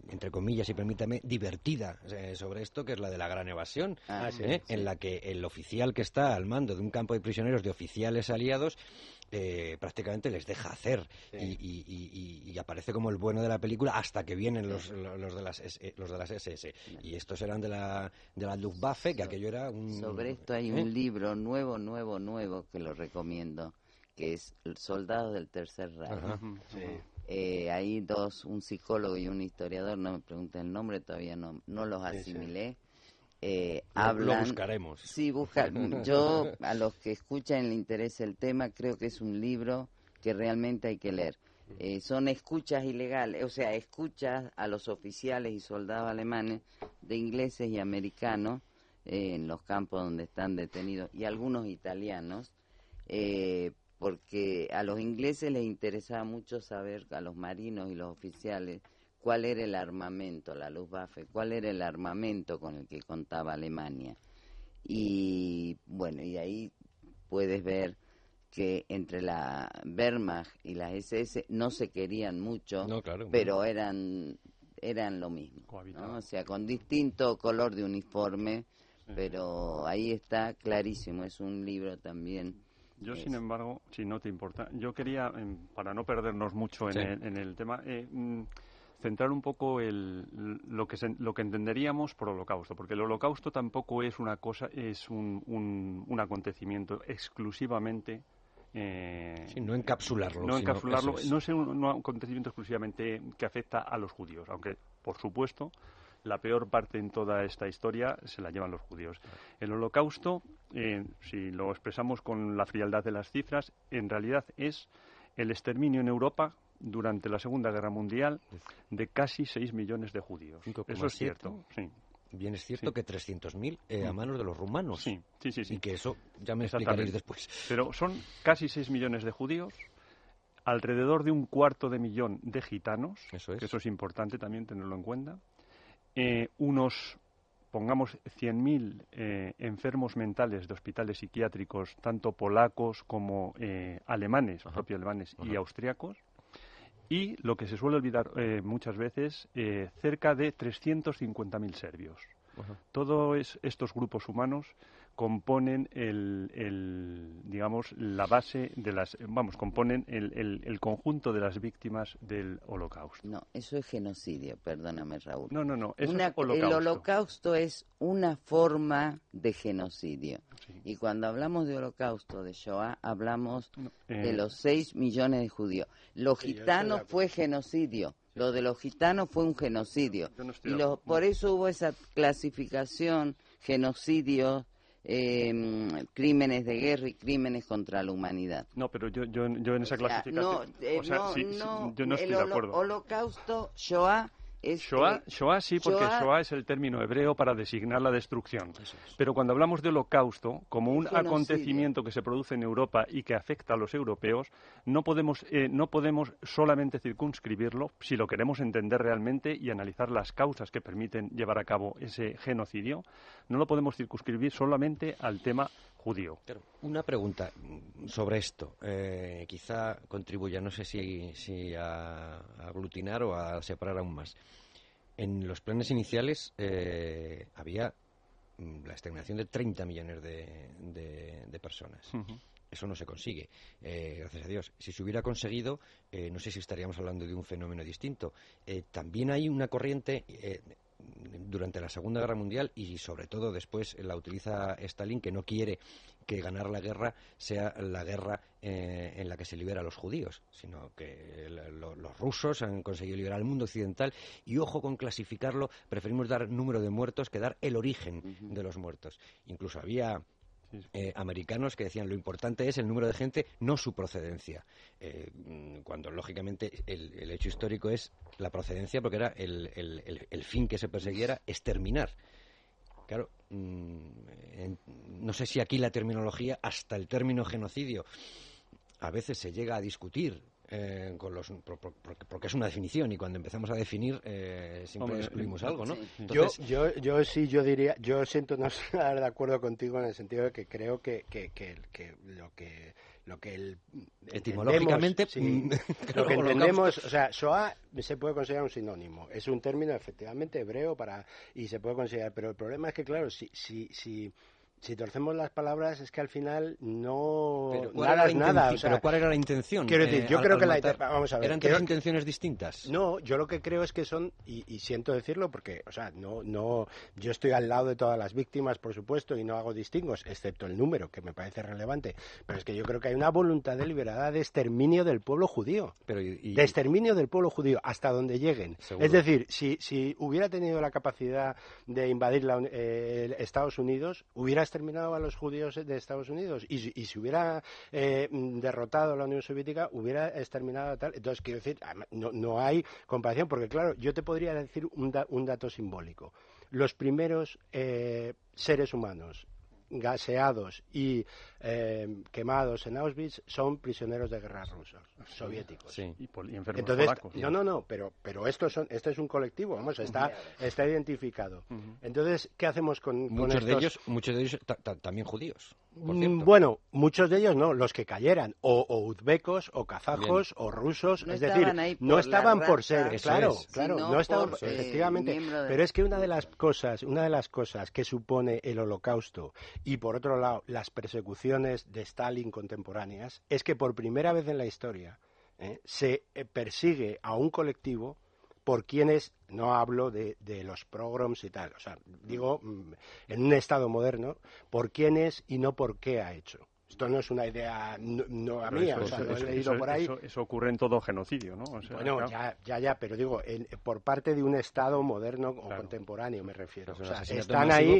Speaker 2: entre comillas, y permítame, divertida eh, sobre esto, que es la de la gran evasión,
Speaker 3: Ah,
Speaker 2: ¿eh? en la que el oficial que está al mando de un campo de prisioneros de oficiales aliados eh, prácticamente les deja hacer
Speaker 8: Sí.
Speaker 2: y, y- y- y- y aparece como el bueno de la película hasta que vienen los, los de las S- los de las SS y estos eran de la de la Luftwaffe que aquello era un
Speaker 3: Sobre esto hay
Speaker 2: ¿eh?
Speaker 3: un libro nuevo, nuevo, nuevo que lo recomiendo, que es El Soldado del Tercer Reich.
Speaker 2: Ajá.
Speaker 8: Sí.
Speaker 3: Eh, hay dos, un psicólogo y un historiador, no me pregunten el nombre, todavía no, no los asimilé. eh,
Speaker 2: Lo- lo
Speaker 3: hablan,
Speaker 2: buscaremos.
Speaker 3: Sí, busca. Yo, a los que escuchan le interesa el tema, creo que es un libro que realmente hay que leer. Eh, son escuchas ilegales, o sea, escuchas a los oficiales y soldados alemanes de ingleses y americanos eh, en los campos donde están detenidos y algunos italianos, eh, porque a los ingleses les interesaba mucho saber, a los marinos y los oficiales, cuál era el armamento, la Luftwaffe, cuál era el armamento con el que contaba Alemania. Y bueno, y ahí puedes ver que entre la Wehrmacht y las SS no se querían mucho,
Speaker 2: No, claro.
Speaker 3: pero eran eran lo mismo, o sea, con distinto color de uniforme, pero ahí está clarísimo, es un libro también.
Speaker 4: Yo,
Speaker 3: Es-
Speaker 4: sin embargo, si no te importa, yo quería, em, para no perdernos mucho en,
Speaker 2: Sí.
Speaker 4: el, en el tema, eh, mm, centrar un poco el, lo, que se- lo que entenderíamos por holocausto, porque el holocausto tampoco es una cosa, es un, un, un acontecimiento exclusivamente. eh,
Speaker 2: Sí, no encapsularlo,
Speaker 4: No encapsularlo,
Speaker 2: es.
Speaker 4: no es un, un acontecimiento exclusivamente que afecta a los judíos, aunque, por supuesto, la peor parte en toda esta historia se la llevan los judíos. El holocausto, eh, si lo expresamos con la frialdad de las cifras, en realidad es el exterminio en Europa durante la Segunda Guerra Mundial de casi 6 millones de judíos.
Speaker 2: 5,7.
Speaker 4: Eso es cierto, sí.
Speaker 2: Bien es cierto
Speaker 4: Sí.
Speaker 2: que 300.000 eh, a
Speaker 4: Mm.
Speaker 2: manos de los rumanos.
Speaker 4: Sí, sí, sí. sí.
Speaker 2: Y que eso ya me explicaréis después.
Speaker 4: Pero son casi 6 millones de judíos, alrededor de un cuarto de millón de gitanos,
Speaker 2: Eso es.
Speaker 4: que eso es importante también tenerlo en cuenta, eh, unos, pongamos, 100.000 eh, enfermos mentales de hospitales psiquiátricos, tanto polacos como eh, alemanes,
Speaker 2: Ajá.
Speaker 4: propios alemanes y austriacos, y lo que se suele olvidar eh, muchas veces, eh, cerca de 350.000 serbios.
Speaker 2: Ajá.
Speaker 4: Todos estos grupos humanos componen el, el, digamos la base de las vamos componen el, el- el conjunto de las víctimas del holocausto
Speaker 3: No, eso es genocidio, perdóname Raúl.
Speaker 4: no no no eso
Speaker 3: Una-
Speaker 4: es holocausto
Speaker 3: El holocausto es una forma de genocidio.
Speaker 4: Sí.
Speaker 3: Y cuando hablamos de holocausto, de Shoah, hablamos
Speaker 4: Eh,
Speaker 3: de los 6 millones de judíos. Los gitanos fue genocidio. Lo de los gitanos fue un genocidio.
Speaker 4: No
Speaker 3: Y
Speaker 4: de
Speaker 3: lo-
Speaker 4: acuerdo.
Speaker 3: por eso hubo esa clasificación, genocidio, eh, crímenes de guerra y crímenes contra la humanidad.
Speaker 4: no pero yo yo, yo en esa clasificación
Speaker 3: no, eh,
Speaker 4: o sea,
Speaker 3: no,
Speaker 4: sí, sí,
Speaker 3: no,
Speaker 4: yo no estoy
Speaker 3: el
Speaker 4: de acuerdo
Speaker 3: holocausto, Shoah, es...
Speaker 4: Shoah, Shoah sí, porque
Speaker 3: Shoah-
Speaker 4: Shoah es el término hebreo para designar la destrucción. Pero cuando hablamos de holocausto, como un
Speaker 3: Genocidio.
Speaker 4: acontecimiento que se produce en Europa y que afecta a los europeos, no podemos, eh, no podemos solamente circunscribirlo si lo queremos entender realmente y analizar las causas que permiten llevar a cabo ese genocidio. No lo podemos circunscribir solamente al tema judío.
Speaker 2: Claro, Una pregunta sobre esto. eh, quizá contribuya, no sé si, si a, a aglutinar o a separar aún más. En los planes iniciales eh, había mm, la exterminación de 30 millones de, de- de personas. Eso no se consigue, eh, gracias a Dios. Si se hubiera conseguido, eh, no sé si estaríamos hablando de un fenómeno distinto. Eh, también hay una corriente durante la Segunda Guerra Mundial y sobre todo después la utiliza Stalin que no quiere que ganar la guerra sea la guerra eh, en la que se libera a los judíos, sino que lo- los rusos han conseguido liberar al mundo occidental y ojo con clasificarlo, preferimos dar número de muertos que dar el origen de los muertos. Incluso había eh, americanos que decían lo importante es el número de gente, no su procedencia. Eh, cuando lógicamente el, hecho histórico es la procedencia porque era el, el fin que se persiguiera exterminar. Claro, mm, no sé si aquí la terminología, hasta el término genocidio, a veces se llega a discutir eh, con los, porque, es una definición y cuando empezamos a definir eh, siempre excluimos algo, ¿no?
Speaker 8: yo, yo, yo sí, yo diría, yo siento no estar de acuerdo contigo en el sentido de que creo que, que, que, lo que lo que el,
Speaker 2: etimológicamente
Speaker 8: mm, lo que entendemos o sea SOA se puede considerar un sinónimo es un término efectivamente hebreo para y se puede considerar pero el problema es que claro si si si si torcemos las palabras es que al final no
Speaker 2: nada es nada. pero ¿cuál era la intención?
Speaker 8: Quiero decir, yo creo que la
Speaker 2: vamos a ver, eran tres intenciones distintas.
Speaker 8: No, yo lo que creo es que son y, siento decirlo porque, o sea, no no yo estoy al lado de todas las víctimas, por supuesto, y no hago distingos, excepto el número que me parece relevante, pero es que yo creo que hay una voluntad deliberada de exterminio del pueblo judío, pero de exterminio del pueblo judío hasta donde lleguen. Es decir, si si hubiera tenido la capacidad de invadir la, eh, Estados Unidos, hubiera exterminado a los judíos de Estados Unidos y, si hubiera eh, derrotado a la Unión Soviética, hubiera exterminado a tal. Entonces, quiero decir, no, no hay comparación, porque claro, yo te podría decir un, un dato simbólico. Los primeros eh, seres humanos gaseados y eh, quemados en Auschwitz son prisioneros de guerra rusos, soviéticos.
Speaker 4: Sí, y, enfermos
Speaker 8: Entonces, no, no, no, pero, pero estos son, este es un colectivo, vamos, está, está identificado. Entonces, ¿qué hacemos con,
Speaker 2: muchos de ellos, muchos de ellos también judíos?
Speaker 8: Mm, bueno, muchos de ellos no, los que cayeran, o, uzbecos, o kazajos, o rusos, es decir, no estaban por ser, claro, claro, no estaban, eh, efectivamente, pero es que una de las cosas, una de las cosas que supone el Holocausto y por otro lado las persecuciones de Stalin contemporáneas es que por primera vez en la historia ¿eh? se eh, persigue a un colectivo por quienes, no hablo de, los pogroms y tal, o sea, digo, mm, en un Estado moderno, por quienes y no por qué ha hecho. Esto no es una idea no, a mía, o sea, lo he leído por ahí.
Speaker 4: Eso, ocurre en todo genocidio, ¿no?
Speaker 8: bueno, ya, ya, ya, pero digo, por parte de un Estado moderno o contemporáneo, me refiero. O sea, están ahí,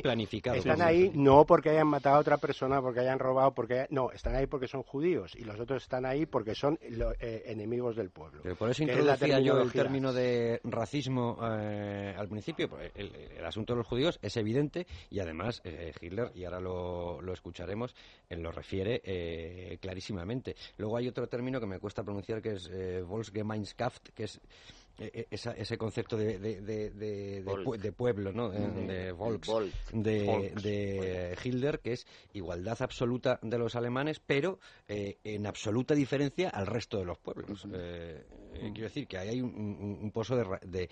Speaker 8: están ahí no porque hayan matado a otra persona, porque hayan robado, porque no, están ahí porque son judíos y los otros están ahí porque son eh, enemigos del pueblo.
Speaker 2: Pero por eso introducía yo el término de racismo eh, al principio. El, asunto de los judíos es evidente y además eh, Hitler, y ahora lo, lo escucharemos, en lo refiere eh, clarísimamente. Luego hay otro término que me cuesta pronunciar que es eh, Volksgemeinschaft, que es eh, ese concepto de, de, pueblo, ¿no? De, Volks, de, Hitler, que es igualdad absoluta de los alemanes, pero en absoluta diferencia al resto de los pueblos. quiero decir que hay un, pozo de...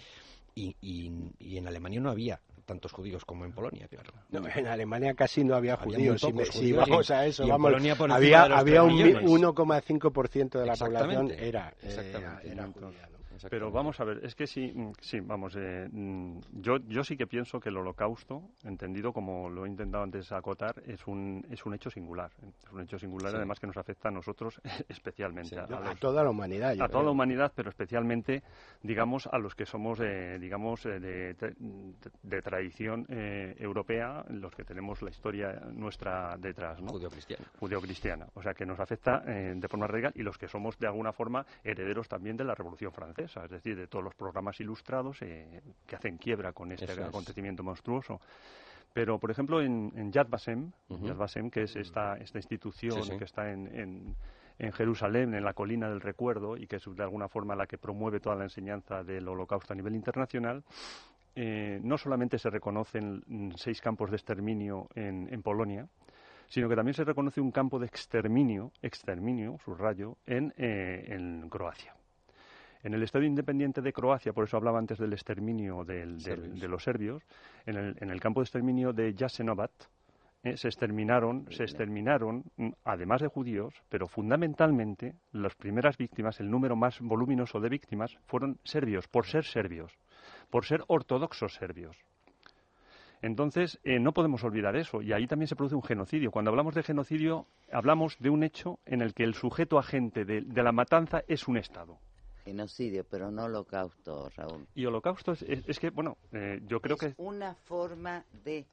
Speaker 2: Y, y, en Alemania no había tantos judíos como en Polonia, claro.
Speaker 8: No, en Alemania casi no había, judíos. Si, vamos a eso, vamos, había, había un 1,5% de la población era, era, era judía.
Speaker 4: Pero vamos a ver, es que sí, mm, sí, vamos, eh, mm, yo, yo sí que pienso que el holocausto, entendido como lo he intentado antes acotar, es un, es un hecho singular. Es un hecho singular, además que nos afecta a nosotros especialmente.
Speaker 8: a, toda la humanidad.
Speaker 4: a toda la humanidad, pero especialmente, digamos, a los que somos, eh, digamos, eh, de, de, tradición europea, los que tenemos la historia nuestra detrás, ¿no?
Speaker 2: Judeocristiana.
Speaker 4: Judeocristiana. O sea, que nos afecta de forma real y los que somos, de alguna forma, herederos también de la Revolución Francesa es decir, de todos los programas ilustrados eh, que hacen quiebra con este acontecimiento monstruoso. Pero, por ejemplo, en, Yad Vashem, Yad Vashem, que es esta, esta institución que está en, en, Jerusalén, en la colina del recuerdo, y que es de alguna forma la que promueve toda la enseñanza del holocausto a nivel internacional, eh, no solamente se reconocen seis campos de exterminio en, en Polonia, sino que también se reconoce un campo de exterminio, exterminio, subrayo, en, eh, en Croacia. En el Estado independiente de Croacia, por eso hablaba antes del exterminio de los serbios, en el, campo de exterminio de Jasenovac, eh, se exterminaron, se exterminaron, mm, además de judíos, pero fundamentalmente las primeras víctimas, el número más voluminoso de víctimas, fueron serbios, por ser serbios, por ser ortodoxos serbios. Entonces, eh, no podemos olvidar eso, y ahí también se produce un genocidio. Cuando hablamos de genocidio, hablamos de un hecho en el que el sujeto agente de la matanza es un Estado
Speaker 3: genocidio, pero no holocausto, Raúl.
Speaker 4: Y holocausto es, que, bueno, eh, yo creo
Speaker 3: es
Speaker 4: que...
Speaker 3: una forma de...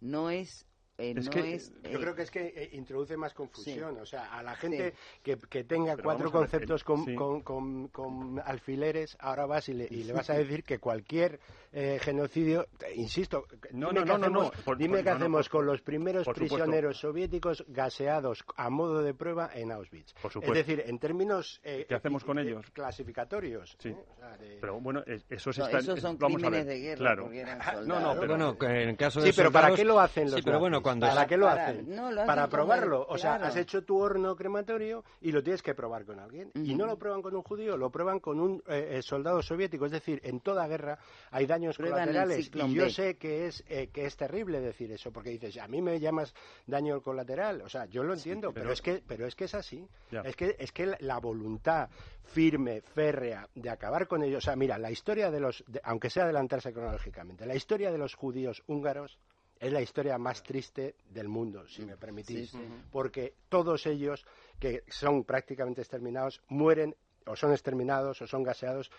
Speaker 3: No es eh,
Speaker 8: es
Speaker 3: no
Speaker 8: que,
Speaker 3: es...
Speaker 8: Yo
Speaker 3: eh,
Speaker 8: creo que es que eh, introduce más confusión.
Speaker 3: Sí.
Speaker 8: O sea, a la gente que, que tenga
Speaker 4: Pero
Speaker 8: cuatro
Speaker 4: a
Speaker 8: conceptos
Speaker 4: el-
Speaker 8: con,
Speaker 4: sí.
Speaker 8: con- con- con alfileres, ahora vas y le, y le vas a decir que cualquier eh, genocidio, insisto,
Speaker 4: No,
Speaker 8: dime
Speaker 4: no,
Speaker 8: qué
Speaker 4: no, no, no,
Speaker 8: hacemos,
Speaker 4: por-
Speaker 8: dime
Speaker 4: por-
Speaker 8: qué
Speaker 4: no, no,
Speaker 8: hacemos con los primeros prisioneros soviéticos gaseados a modo de prueba en Auschwitz.
Speaker 4: Por
Speaker 8: es
Speaker 4: supuesto.
Speaker 8: decir, en términos eh,
Speaker 4: ¿Qué hacemos con
Speaker 8: eh,
Speaker 4: ellos?
Speaker 8: clasificatorios.
Speaker 4: Sí.
Speaker 8: ¿eh? O sea, de-
Speaker 4: Pero bueno, es- eso se
Speaker 3: no,
Speaker 4: está...
Speaker 3: esos son
Speaker 4: vamos a
Speaker 3: crímenes
Speaker 4: ver,
Speaker 3: de guerra
Speaker 4: claro.
Speaker 3: eran
Speaker 4: No, no, pero-
Speaker 2: Bueno, en el caso de
Speaker 8: Sí, pero ¿para
Speaker 2: soldados-
Speaker 8: qué lo hacen los
Speaker 2: Sí, pero bueno? Cuando
Speaker 8: ¿Para
Speaker 2: es-
Speaker 8: qué lo
Speaker 3: Para-
Speaker 8: hacen?
Speaker 3: no, lo hacen
Speaker 8: para probarlo. O sea,
Speaker 3: claro.
Speaker 8: has hecho tu horno crematorio y lo tienes que probar con alguien. Y no lo prueban con un judío, lo prueban con un eh, eh, soldado soviético. Es decir, en toda guerra hay daños
Speaker 3: Prueban
Speaker 8: colaterales. Y yo
Speaker 3: B.
Speaker 8: sé que es, eh, que es terrible decir eso, porque dices, a mí me llamas daño colateral. O sea, yo lo entiendo, pero,
Speaker 4: pero-
Speaker 8: es que, pero es que es así.
Speaker 4: Ya.
Speaker 8: Es que, es que la- la voluntad firme, férrea, de acabar con ellos. O sea, mira, la historia de los, de- aunque sea adelantarse cronológicamente, la historia de los judíos húngaros es la historia más triste del mundo, si me permitís,
Speaker 3: Sí, sí.
Speaker 8: porque todos ellos, que son prácticamente exterminados, mueren o son exterminados o son gaseados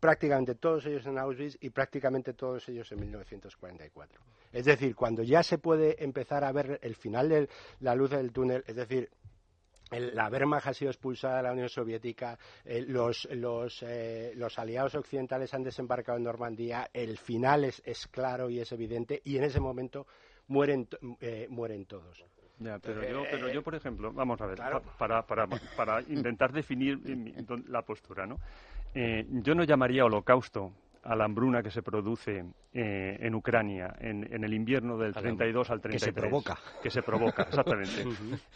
Speaker 8: prácticamente todos ellos en Auschwitz y prácticamente todos ellos en 1944. Es decir, cuando ya se puede empezar a ver el final de la luz del túnel, es decir, la Wehrmacht ha sido expulsada de la Unión Soviética, eh, los, los, eh, los aliados occidentales han desembarcado en Normandía, el final es, es claro y es evidente, y en ese momento mueren, eh, mueren todos.
Speaker 4: Ya, pero yo, pero yo, por ejemplo, vamos a ver,
Speaker 8: Claro.
Speaker 4: para, para, para intentar definir eh, la postura, ¿no? Eh, yo no llamaría holocausto a la hambruna que se produce eh, en Ucrania en, en el invierno del
Speaker 2: A la-
Speaker 4: 32 al
Speaker 2: que
Speaker 4: 33.
Speaker 2: se provoca.
Speaker 4: Que se provoca, exactamente.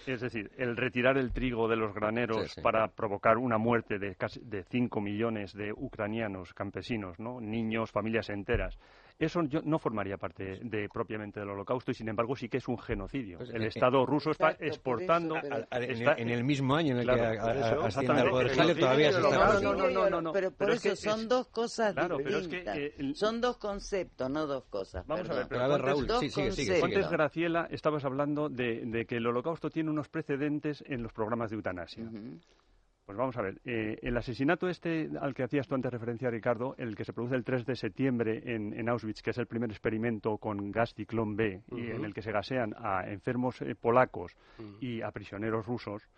Speaker 4: es decir, el retirar el trigo de los graneros
Speaker 2: Sí, sí.
Speaker 4: para provocar una muerte de casi de 5 millones de ucranianos campesinos, ¿no? Niños, familias enteras. Eso yo no formaría parte de propiamente del holocausto y sin embargo sí que es un genocidio.
Speaker 2: Pues,
Speaker 4: el
Speaker 2: eh,
Speaker 4: Estado ruso está
Speaker 3: Exacto, por
Speaker 4: exportando
Speaker 3: eso, pero-
Speaker 2: al- en,
Speaker 4: está-
Speaker 2: en el mismo año en el
Speaker 4: Claro,
Speaker 2: que a- a- asciende al poder
Speaker 8: sí,
Speaker 2: todavía se está...
Speaker 4: no, no, no, no, no, no.
Speaker 3: Pero por
Speaker 4: Pero es
Speaker 3: eso
Speaker 4: que
Speaker 3: son
Speaker 4: es-
Speaker 3: dos cosas
Speaker 4: Claro, pero es que,
Speaker 3: distintas.
Speaker 4: eh, el-
Speaker 3: Son dos conceptos, no dos cosas.
Speaker 4: Vamos a
Speaker 3: perdón.
Speaker 4: ver,
Speaker 2: Pero a ver, Raúl, sí, sigue, sigue, sigue.
Speaker 4: Antes, Graciela, estabas hablando de, de que el holocausto tiene unos precedentes en los programas de eutanasia.
Speaker 3: Ujú.
Speaker 4: Pues vamos a ver, eh, el asesinato este al que hacías tú antes referencia, Ricardo, el que se produce el 3 de septiembre en, en Auschwitz, que es el primer experimento con gas ciclón B, y en el que se gasean a enfermos eh, polacos y a prisioneros rusos,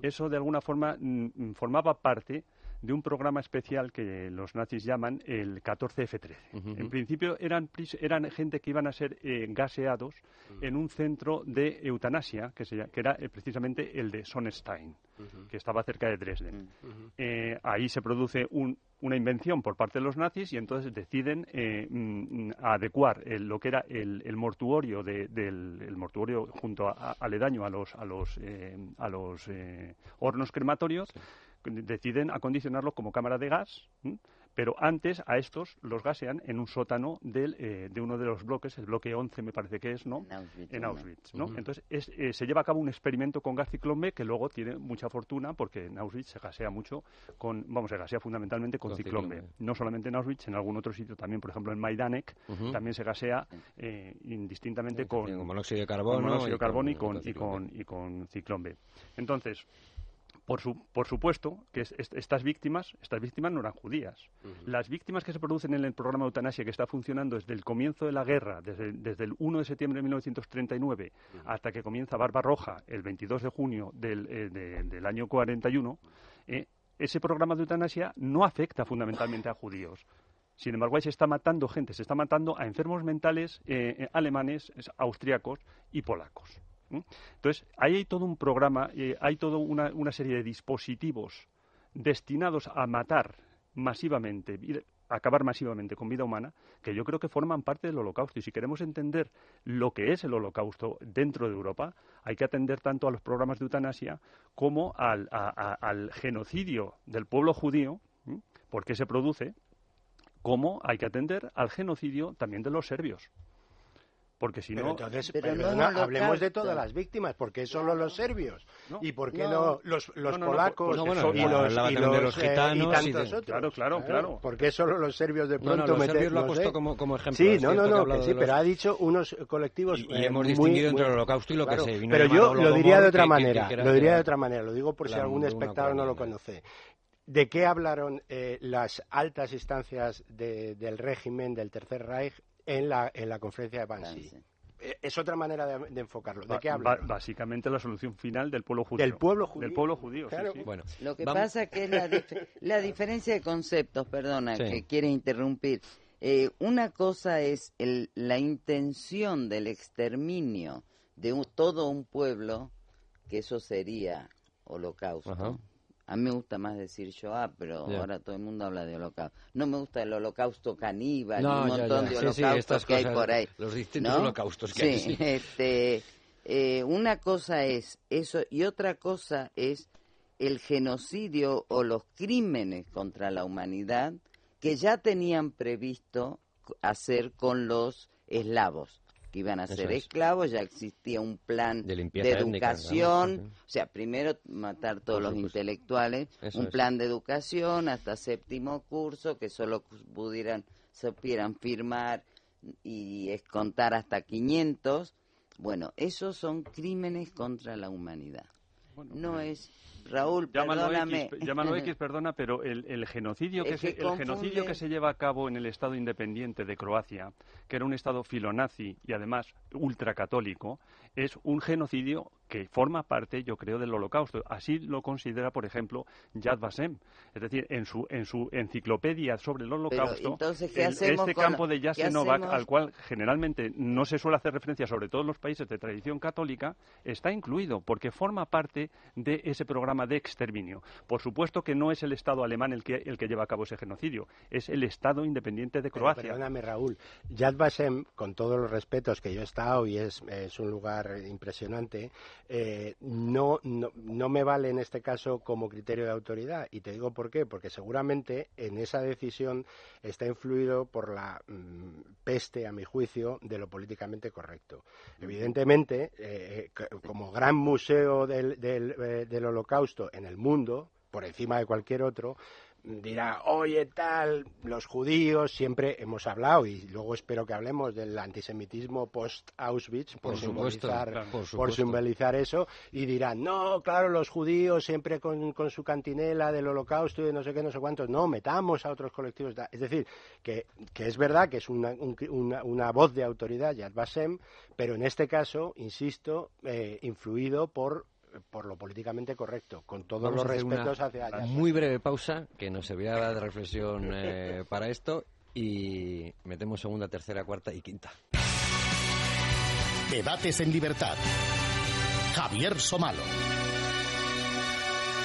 Speaker 4: eso de alguna forma mm, mm, formaba parte de un programa especial que los nazis llaman el 14F13. En principio eran, eran gente que iban a ser eh, gaseados en un centro de eutanasia, que, se que era eh, precisamente el de Sonnenstein, que estaba cerca de Dresden. Eh, ahí se produce un- una invención por parte de los nazis y entonces deciden eh, mm, mm, adecuar el- lo que era el, el mortuorio de- del el mortuorio junto a, a- aledaño a los a los eh, a los eh, hornos crematorios deciden acondicionarlo como cámara de gas ¿m? pero antes a estos los gasean en un sótano del, eh, de uno de los bloques, el bloque 11 me parece que es, ¿no?
Speaker 3: En Auschwitz,
Speaker 4: En
Speaker 3: ¿no?
Speaker 4: Entonces es, eh, se lleva a cabo un experimento con gas ciclón B que luego tiene mucha fortuna porque en Auschwitz se gasea mucho con, vamos, se gasea fundamentalmente con,
Speaker 2: Con
Speaker 4: ciclón B. No solamente en Auschwitz, en algún otro sitio también, por ejemplo en Majdanek,
Speaker 2: Ujú.
Speaker 4: también se gasea eh, indistintamente con,
Speaker 2: Con monóxido de
Speaker 4: con
Speaker 2: carbono.
Speaker 4: monóxido de
Speaker 2: y
Speaker 4: carbono y
Speaker 2: con-
Speaker 4: con, con, y con ciclón B. Entonces, por, su- por supuesto que es- est- estas víctimas, estas víctimas no eran judías. Las víctimas que se producen en el programa de eutanasia que está funcionando desde el comienzo de la guerra, desde, desde el 1 de septiembre de 1939 hasta que comienza Barbarroja el 22 de junio del, eh, de- del año 41, eh, ese programa de eutanasia no afecta fundamentalmente a judíos. Sin embargo, ahí se está matando gente, se está matando a enfermos mentales eh, eh, alemanes, es- austriacos y polacos. Entonces, ahí hay todo un programa, eh, hay toda una, serie de dispositivos destinados a matar masivamente, acabar masivamente con vida humana, que yo creo que forman parte del holocausto. Y si queremos entender lo que es el holocausto dentro de Europa, hay que atender tanto a los programas de eutanasia como al, genocidio del pueblo judío, ¿m? por qué se produce, como hay que atender al genocidio también de los serbios. Porque si
Speaker 8: Pero
Speaker 4: no,
Speaker 8: entonces,
Speaker 3: Pero no
Speaker 8: perdona,
Speaker 3: un
Speaker 8: hablemos de todas las víctimas, ¿por qué solo los serbios?
Speaker 4: No.
Speaker 8: ¿Y por qué
Speaker 3: No.
Speaker 8: no, los, los
Speaker 4: No, no, no,
Speaker 8: polacos
Speaker 4: no,
Speaker 2: bueno,
Speaker 8: y los, y
Speaker 2: de
Speaker 8: eh,
Speaker 2: gitanos
Speaker 8: y
Speaker 2: y
Speaker 8: tantos
Speaker 2: de-
Speaker 8: otros?
Speaker 4: Claro, claro, claro.
Speaker 8: ¿Por qué solo los serbios de
Speaker 2: No, no,
Speaker 8: pronto
Speaker 2: los serbios lo ha
Speaker 8: no
Speaker 2: puesto como, como ejemplo.
Speaker 8: Sí, no, no,
Speaker 2: que
Speaker 8: no, que sí,
Speaker 2: los-
Speaker 8: pero ha dicho unos colectivos.
Speaker 2: Y- y
Speaker 8: eh,
Speaker 2: hemos
Speaker 8: muy-
Speaker 2: distinguido
Speaker 8: muy-
Speaker 2: entre el holocausto y lo que
Speaker 8: Claro,
Speaker 2: se vino
Speaker 8: Pero
Speaker 2: a
Speaker 8: yo lo diría de otra
Speaker 2: que- que-
Speaker 8: manera,
Speaker 2: que era-
Speaker 8: lo diría
Speaker 2: que
Speaker 8: de otra manera, lo digo por si algún espectador no lo conoce. ¿De qué hablaron eh, las altas instancias de- del régimen del Tercer Reich en la, en la conferencia de Bansi?
Speaker 3: Bansi.
Speaker 8: eh, es otra manera de, enfocarlo. ¿De qué
Speaker 4: habla? básicamente la solución final del pueblo judío.
Speaker 8: Del pueblo judío.
Speaker 4: Del pueblo judío, sí,
Speaker 3: Bueno, Lo que pasa que es la, la, diferencia de conceptos, perdona, que quieres interrumpir. Eh, una cosa es el, la intención del exterminio de todo un pueblo, que eso sería holocausto. A mí me gusta más decir Shoah, pero ahora todo el mundo habla de holocausto. No me gusta el holocausto caníbal, un montón de holocaustos que hay por ahí.
Speaker 2: Los distintos holocaustos que hay.
Speaker 3: Este, eh, una cosa es eso y otra cosa es el genocidio o los crímenes contra la humanidad que ya tenían previsto hacer con los eslavos que iban a ser esclavos, ya existía un plan de, educación, o sea, primero matar todos los intelectuales, un plan de educación hasta séptimo curso que solo pudieran, se pudieran firmar y es contar hasta 500. Bueno, esos son crímenes contra la humanidad. no es Raúl, perdóname.
Speaker 4: llámalo X, perdona, pero el, genocidio que, se, el genocidio que se lleva a cabo en el Estado independiente de Croacia, que era un Estado filonazi y además ultracatólico, es un genocidio que forma parte, yo creo, del Holocausto. Así lo considera, por ejemplo, Yad Vasem. Es decir, en su, en su enciclopedia sobre el Holocausto, este campo de Jasenovac, al cual generalmente no se suele hacer referencia, sobre todo en los países de tradición católica, está incluido, porque forma parte de ese programa de exterminio. Por supuesto que no es el Estado alemán el que, el que lleva a cabo ese genocidio, es el Estado independiente de Croacia.
Speaker 8: perdóname, Raúl. Yad Vasem, con todos los respetos que yo he estado y es, es un lugar impresionante, eh, no, no, me vale en este caso como criterio de autoridad. Y te digo por qué, porque seguramente en esa decisión está influido por la mm, peste, a mi juicio, de lo políticamente correcto. Evidentemente, eh, como gran museo del, del, eh, del holocausto en el mundo, por encima de cualquier otro, dirá, oye, tal, los judíos, siempre hemos hablado, y luego espero que hablemos del antisemitismo post-Auschwitz, por, simbolizar, por, simbolizar eso, y dirán, no, claro, los judíos siempre con, su cantinela del holocausto y de no sé qué, no sé cuántos, no, metamos a otros colectivos. Es decir, que, es verdad que es una, una, voz de autoridad, Yad Vasem, pero en este caso, insisto, eh, influido por por lo políticamente correcto, con todos los respetos hacia allá.
Speaker 2: Muy breve pausa, que nos servirá de reflexión eh, para esto, y metemos segunda, tercera, cuarta y quinta.
Speaker 1: Debates en libertad. Javier Somalo.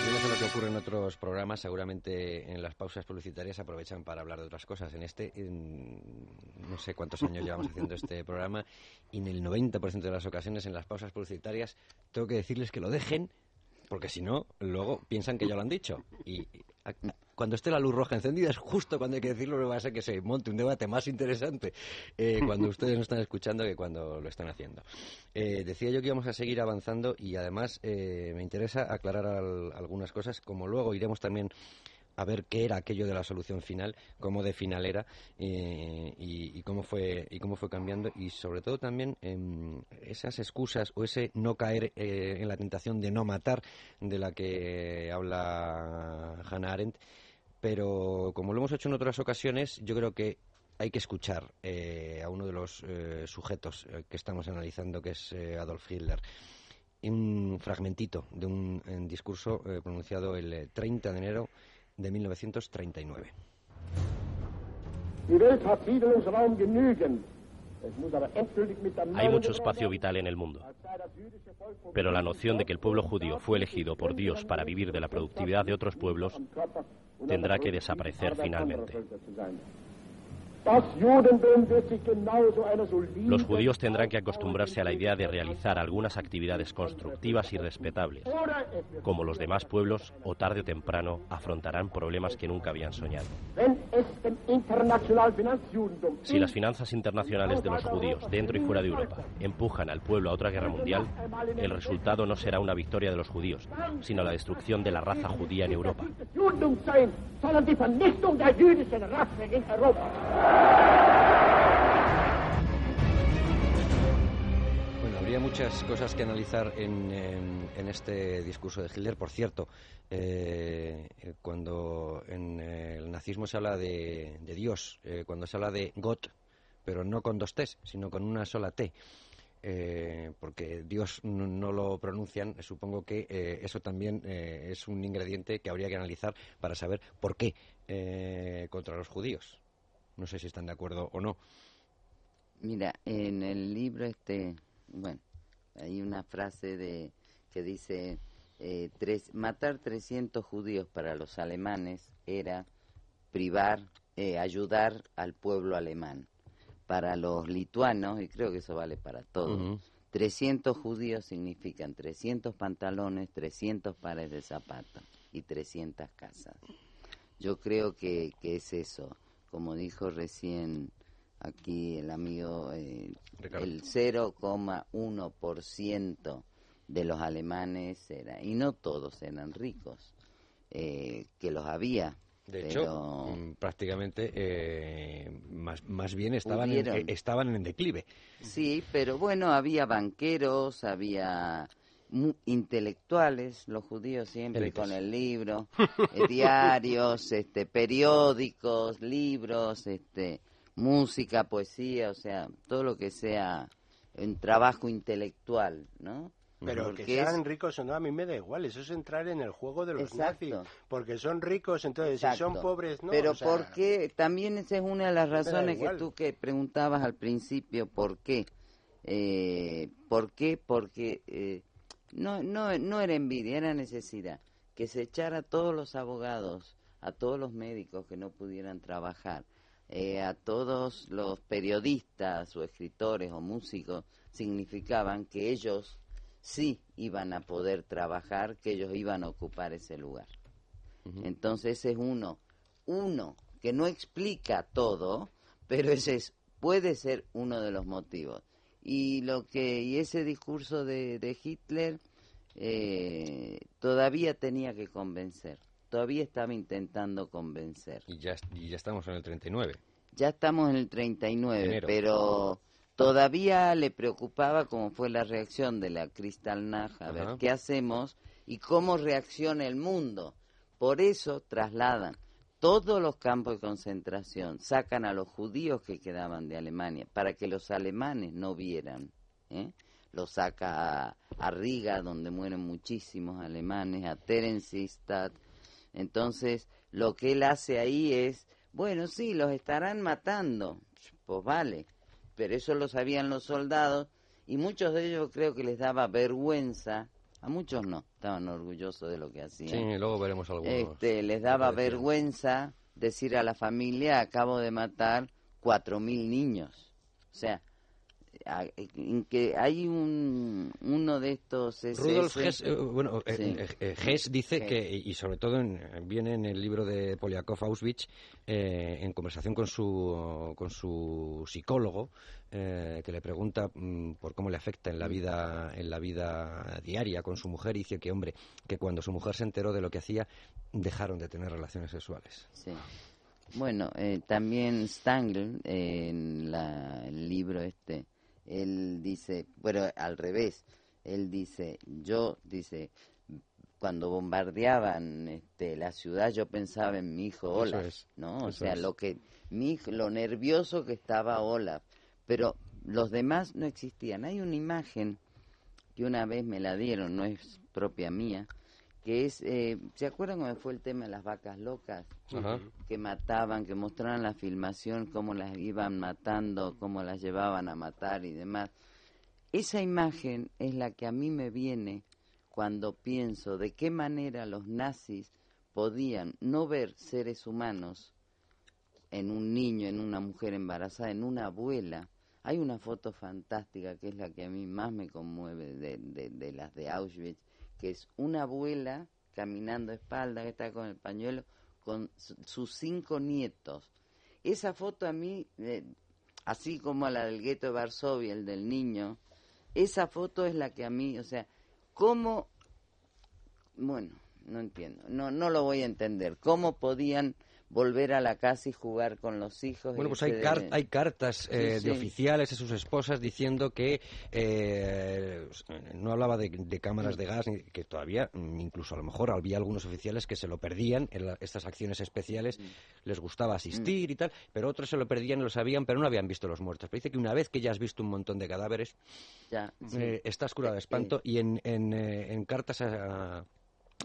Speaker 2: Yo no sé lo que ocurre en otros programas, seguramente en las pausas publicitarias aprovechan para hablar de otras cosas. En este, no sé cuántos años llevamos haciendo este programa, y en el 90% de las ocasiones en las pausas publicitarias tengo que decirles que lo dejen, porque si no, luego piensan que ya lo han dicho. Y cuando esté la luz roja encendida es justo cuando hay que decirlo, me va a ser que se monte un debate más interesante eh, cuando ustedes no están escuchando que cuando lo están haciendo. Eh, decía yo que íbamos a seguir avanzando y además eh, me interesa aclarar algunas cosas, como luego iremos también a ver qué era aquello de la solución final, cómo de final era y, cómo fue y cómo fue cambiando y sobre todo también em, esas excusas o ese no caer en la tentación de no matar de la que habla Hannah Arendt pero como lo hemos hecho en otras ocasiones, yo creo que hay que escuchar eh, a uno de los eh, sujetos eh, que estamos analizando, que es Adolf Hitler. Un fragmentito de un discurso pronunciado el 30 de enero de 1939.
Speaker 10: Hay mucho espacio vital en el mundo, pero la noción de que el pueblo judío fue elegido por Dios para vivir de la productividad de otros pueblos tendrá que desaparecer finalmente. Los judíos tendrán que acostumbrarse a la idea de realizar algunas actividades constructivas y respetables. Como los demás pueblos, o tarde o temprano, afrontarán problemas que nunca habían soñado. Si las finanzas internacionales de los judíos, dentro y fuera de Europa, empujan al pueblo a otra guerra mundial, el resultado no será una victoria de los judíos, sino la destrucción de la raza judía en Europa.
Speaker 2: Bueno, habría muchas cosas que analizar en, este discurso de Hitler. Por cierto, eh, cuando en el nazismo se habla de, Dios, eh, cuando se habla de Gott, pero no con dos T, sino con una sola T. eh, porque Dios no, lo pronuncian, supongo que eh, eso también eh, es un ingrediente que habría que analizar para saber por qué contra los judíos. No sé si están de acuerdo o no.
Speaker 3: Mira, en el libro este, bueno, hay una frase de que dice tres, matar 300 judíos para los alemanes era privar, ayudar al pueblo alemán para los lituanos, y creo que eso vale para todos, 300 judíos significan 300 pantalones, 300 pares de zapatos y 300 casas. Yo creo que, que es eso, como dijo recién aquí el amigo, eh, el 0,1% de los alemanes era, y no todos eran ricos, eh, que los había,
Speaker 2: de hecho, mm, prácticamente eh, más, más bien estaban en, estaban en declive.
Speaker 3: Sí, pero bueno, había banqueros, había intelectuales, los judíos siempre con el libro, eh, diarios, este, periódicos, libros, este, música, poesía, o sea, todo lo que sea un trabajo intelectual, ¿no?
Speaker 8: Pero que sean ricos o no, a mí me da igual. Eso es entrar en el juego de los nazis. Porque son ricos, entonces si son pobres, no.
Speaker 3: Pero porque también esa es una de las razones que tú que preguntabas al principio, ¿por qué? Eh, ¿Por qué? Porque eh, no, no, no era envidia, era necesidad. Que se echara a todos los abogados, a todos los médicos que no pudieran trabajar, eh, a todos los periodistas o escritores o músicos, significaban que ellos sí iban a poder trabajar, que ellos iban a ocupar ese lugar. Entonces ese es uno, uno que no explica todo, pero ese es, puede ser uno de los motivos. Y lo que y ese discurso de, de Hitler eh, todavía tenía que convencer, todavía estaba intentando convencer.
Speaker 2: Y ya, y ya estamos en el 39.
Speaker 3: Ya estamos en el 39, pero Todavía le preocupaba cómo fue la reacción de la Kristallnacht, a ver qué hacemos y cómo reacciona el mundo. Por eso trasladan todos los campos de concentración, sacan a los judíos que quedaban de Alemania para que los alemanes no vieran. ¿eh? Lo saca a, Riga, donde mueren muchísimos alemanes, a Terenzistadt. Entonces, lo que él hace ahí es, bueno, sí, los estarán matando. Pues vale, pero eso lo sabían los soldados y muchos de ellos creo que les daba vergüenza, a muchos no, estaban orgullosos de lo que hacían.
Speaker 2: Sí, luego veremos algunos.
Speaker 3: Este, les daba vergüenza decir a la familia, acabo de matar cuatro mil niños. O sea, que hay un uno de estos
Speaker 2: Rudolf Hess, eh, bueno, eh, eh, Hess dice que y sobre todo viene en el libro de Poliakov Auschwitz en conversación con su con su psicólogo que le pregunta mm, por cómo le afecta en la vida en la vida diaria con su mujer y dice que hombre que cuando su mujer se enteró de lo que hacía dejaron de tener relaciones sexuales.
Speaker 3: Sí. Bueno, también Stangl en la, el libro este él dice, bueno, al revés, él dice, yo, dice, cuando bombardeaban este, la ciudad yo pensaba en mi hijo Olaf, ¿no? O sea, lo que mi lo nervioso que estaba Olaf, pero los demás no existían. Hay una imagen que una vez me la dieron, no es propia mía, que es, eh, ¿se acuerdan cómo fue el tema de las vacas locas? Que mataban, que mostraban la filmación, cómo las iban matando, cómo las llevaban a matar y demás. Esa imagen es la que a mí me viene cuando pienso de qué manera los nazis podían no ver seres humanos en un niño, en una mujer embarazada, en una abuela. Hay una foto fantástica que es la que a mí más me conmueve de, de las de Auschwitz, que es una abuela caminando a espalda, que está con el pañuelo, con sus cinco nietos. Esa foto a mí, eh, así como la del gueto de Varsovia, el del niño, esa foto es la que a mí, o sea, ¿cómo, bueno, no entiendo, no, no lo voy a entender, cómo podían volver a la casa y jugar con los hijos.
Speaker 2: Bueno, pues hay, hay cartas eh, de oficiales a sus esposas diciendo que eh, no hablaba de, cámaras de gas, que todavía, mm, incluso a lo mejor había algunos oficiales que se lo perdían en estas acciones especiales, mm. les gustaba asistir y tal, pero otros se lo perdían y lo sabían, pero no habían visto los muertos. Pero dice que una vez que ya has visto un montón de cadáveres, ya, eh, estás curado de espanto y en, en cartas a a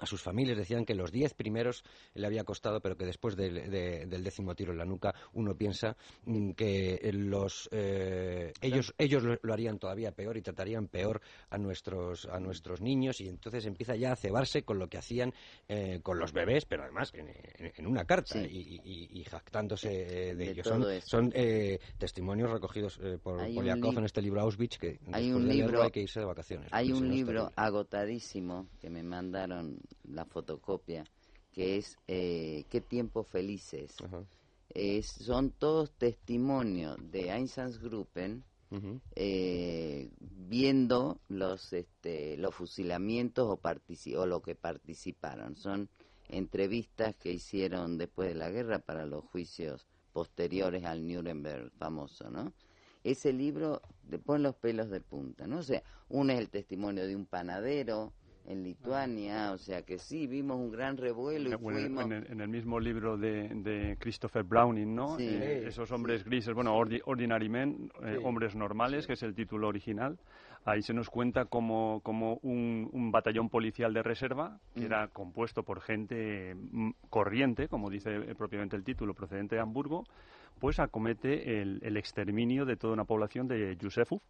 Speaker 2: sus familias decían que los diez primeros le había costado, pero que después del, décimo tiro en la nuca uno piensa mm, que los eh, ellos ellos lo, harían todavía peor y tratarían peor a nuestros a nuestros niños y entonces empieza ya a cebarse con lo que hacían eh, con los bebés, pero además en, una carta y, jactándose de, ellos. Son, eh, testimonios recogidos por Poliakov en este libro Auschwitz que
Speaker 3: hay un libro
Speaker 2: hay que irse de vacaciones.
Speaker 3: Hay un libro agotadísimo que me mandaron la fotocopia, que es eh, Qué tiempos felices. es, son todos testimonios de Einsatzgruppen eh, viendo los este, los fusilamientos o, o lo que participaron. Son entrevistas que hicieron después de la guerra para los juicios posteriores al Nuremberg famoso, ¿no? Ese libro te pone los pelos de punta, ¿no? O sea, uno es el testimonio de un panadero, en Lituania, o sea que sí, vimos un gran revuelo. Y fuimos...
Speaker 4: en, el, mismo libro de, Christopher Browning, ¿no? Eh, esos hombres grises, bueno, Ordinary Men, eh, hombres normales, que es el título original. Ahí se nos cuenta como, como un, batallón policial de reserva, que mm. era compuesto por gente mm, corriente, como dice eh, propiamente el título, procedente de Hamburgo, pues acomete el, el exterminio de toda una población de Yusefov,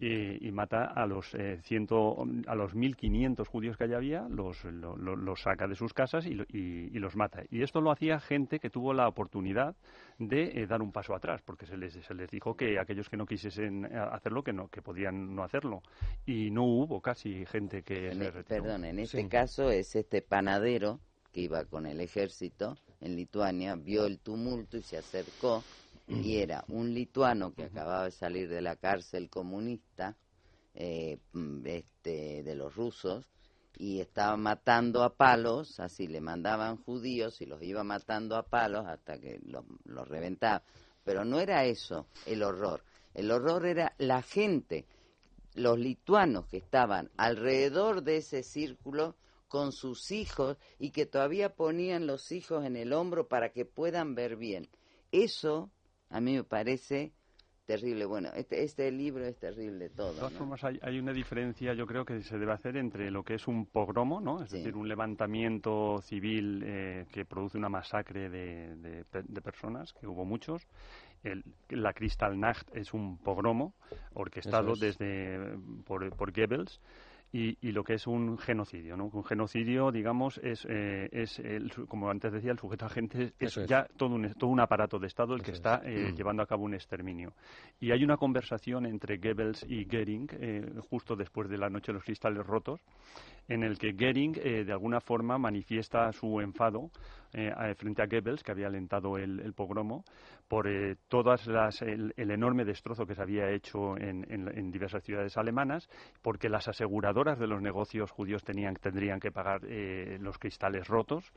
Speaker 4: y, mata a los eh, ciento, a los 1.500 judíos que allá había, los, los saca de sus casas y, y, los mata. Y esto lo hacía gente que tuvo la oportunidad de eh, dar un paso atrás, porque se les, se les dijo que aquellos que no quisiesen eh, hacerlo, que no que podían no hacerlo. Y no hubo casi gente que
Speaker 3: e, Perdón, en este caso es este panadero que iba con el ejército en Lituania, vio el tumulto y se acercó y era un lituano que acababa de salir de la cárcel comunista eh, mm, este, de los rusos y estaba matando a palos, así le mandaban judíos y los iba matando a palos hasta que los, los reventaba. Pero no era eso el horror, el horror era la gente, los lituanos que estaban alrededor de ese círculo con sus hijos y que todavía ponían los hijos en el hombro para que puedan ver bien. Eso a mí me parece terrible. Bueno, este, este libro es terrible todo.
Speaker 4: De todas formas, hay, una diferencia, yo creo, que se debe hacer entre lo que es un pogromo, ¿no? Es decir, un levantamiento civil eh, que produce una masacre de, de, personas, que hubo muchos. El, la Kristallnacht es un pogromo orquestado desde por, por Goebbels y, y, lo que es un genocidio. ¿no? Un genocidio, digamos, es, eh, es el, como antes decía, el sujeto agente es, ya todo un, todo un aparato de Estado el que está eh, mm. llevando a cabo un exterminio. Y hay una conversación entre Goebbels y Goering, eh, justo después de la noche de los cristales rotos, en el que Goering, de alguna forma, manifiesta su enfado frente a Goebbels, que había alentado el, el pogromo, por todas las, el, enorme destrozo que se había hecho en, en, en diversas ciudades alemanas, porque las aseguradoras de los negocios judíos tenían, tendrían que pagar eh, los cristales rotos.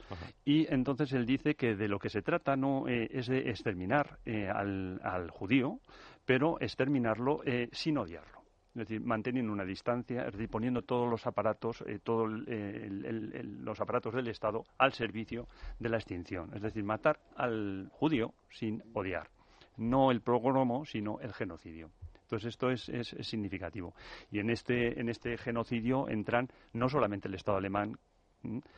Speaker 4: Y entonces él dice que de lo que se trata no eh, es de exterminar eh, al, judío, pero exterminarlo sin odiarlo. Es decir, manteniendo una distancia, es decir, poniendo todos los aparatos, todos los aparatos del Estado al servicio de la extinción. Es decir, matar al judío sin odiar. No el progromo, sino el genocidio. Entonces esto es, significativo. Y en este, en este genocidio entran no solamente el Estado alemán,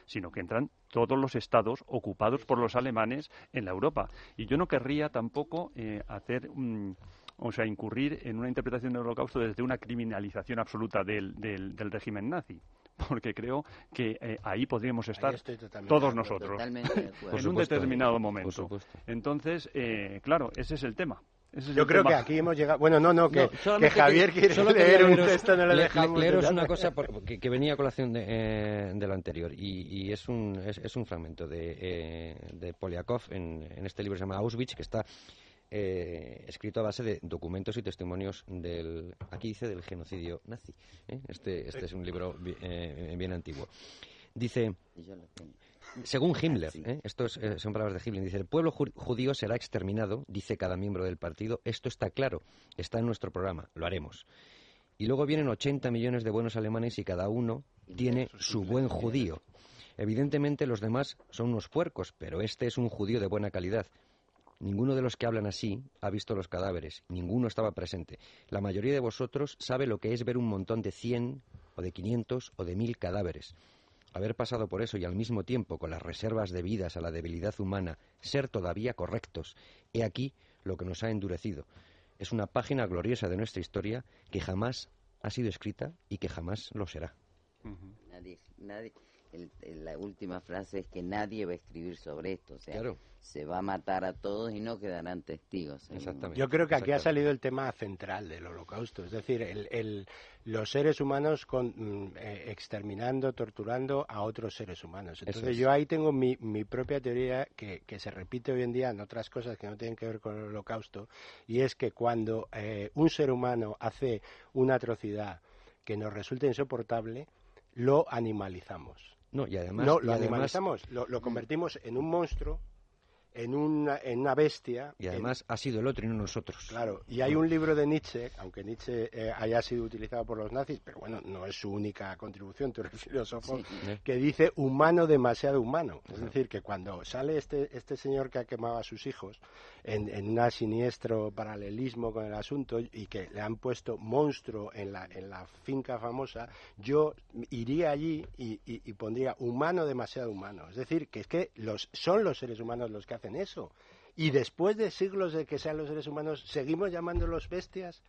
Speaker 4: sino que entran todos los estados ocupados por los alemanes en la Europa. Y yo no querría tampoco eh, hacer, o sea, incurrir en una interpretación del holocausto desde una criminalización absoluta del, del, régimen nazi porque creo que eh, ahí podríamos estar todos nosotros en un determinado momento. Entonces, eh, claro, ese es el tema.
Speaker 8: Yo creo que aquí hemos llegado. Bueno, no, no, que, Javier quiere leer un texto, no le, dejamos.
Speaker 2: Leeros una cosa que, venía a colación de, eh, lo anterior y, es, un, es, un fragmento de, eh, de Poliakov en, en, este libro que se llama Auschwitz, que está eh, escrito a base de documentos y testimonios del. Aquí dice del genocidio nazi. Este, este es un libro bien antiguo. Dice. según Himmler, ¿eh? esto eh, son palabras de Himmler, dice, el pueblo judío será exterminado, dice cada miembro del partido, esto está claro, está en nuestro programa, lo haremos. Y luego vienen 80 millones de buenos alemanes y cada uno tiene su buen judío. Evidentemente los demás son unos puercos, pero este es un judío de buena calidad. Ninguno de los que hablan así ha visto los cadáveres, ninguno estaba presente. La mayoría de vosotros sabe lo que es ver un montón de 100 o de 500 o de 1000 cadáveres. Haber pasado por eso y al mismo tiempo, con las reservas debidas a la debilidad humana, ser todavía correctos, he aquí lo que nos ha endurecido. Es una página gloriosa de nuestra historia que jamás ha sido escrita y que jamás lo será.
Speaker 3: Nadie, nadie, la última frase es que nadie va a escribir sobre esto, o sea, se va a matar a todos y no quedarán testigos.
Speaker 8: Exactamente. Yo creo que aquí ha salido el tema central del holocausto, es decir, el, los seres humanos con, mm, eh, exterminando, torturando a otros seres humanos. Entonces yo ahí tengo mi, mi propia teoría que, que, se repite hoy en día en otras cosas que no tienen que ver con el holocausto, y es que cuando eh, un ser humano hace una atrocidad que nos resulta insoportable, lo animalizamos.
Speaker 2: No, y además...
Speaker 8: No, lo animalizamos, lo, lo convertimos en un monstruo en una, en una bestia.
Speaker 2: Y además ha sido el otro y no nosotros.
Speaker 8: Claro, y hay un libro de Nietzsche, aunque Nietzsche eh, haya sido utilizado por los nazis, pero bueno, no es su única contribución, tú eres filósofo, que dice humano demasiado humano. Es decir, que cuando sale este, este señor que ha quemado a sus hijos en, en un siniestro paralelismo con el asunto y que le han puesto monstruo en la, en la finca famosa, yo iría allí y, y pondría humano demasiado humano. Es decir, que es que los, son los seres humanos los que hacen eso. Y después de siglos de que sean los seres humanos, seguimos llamándolos bestias.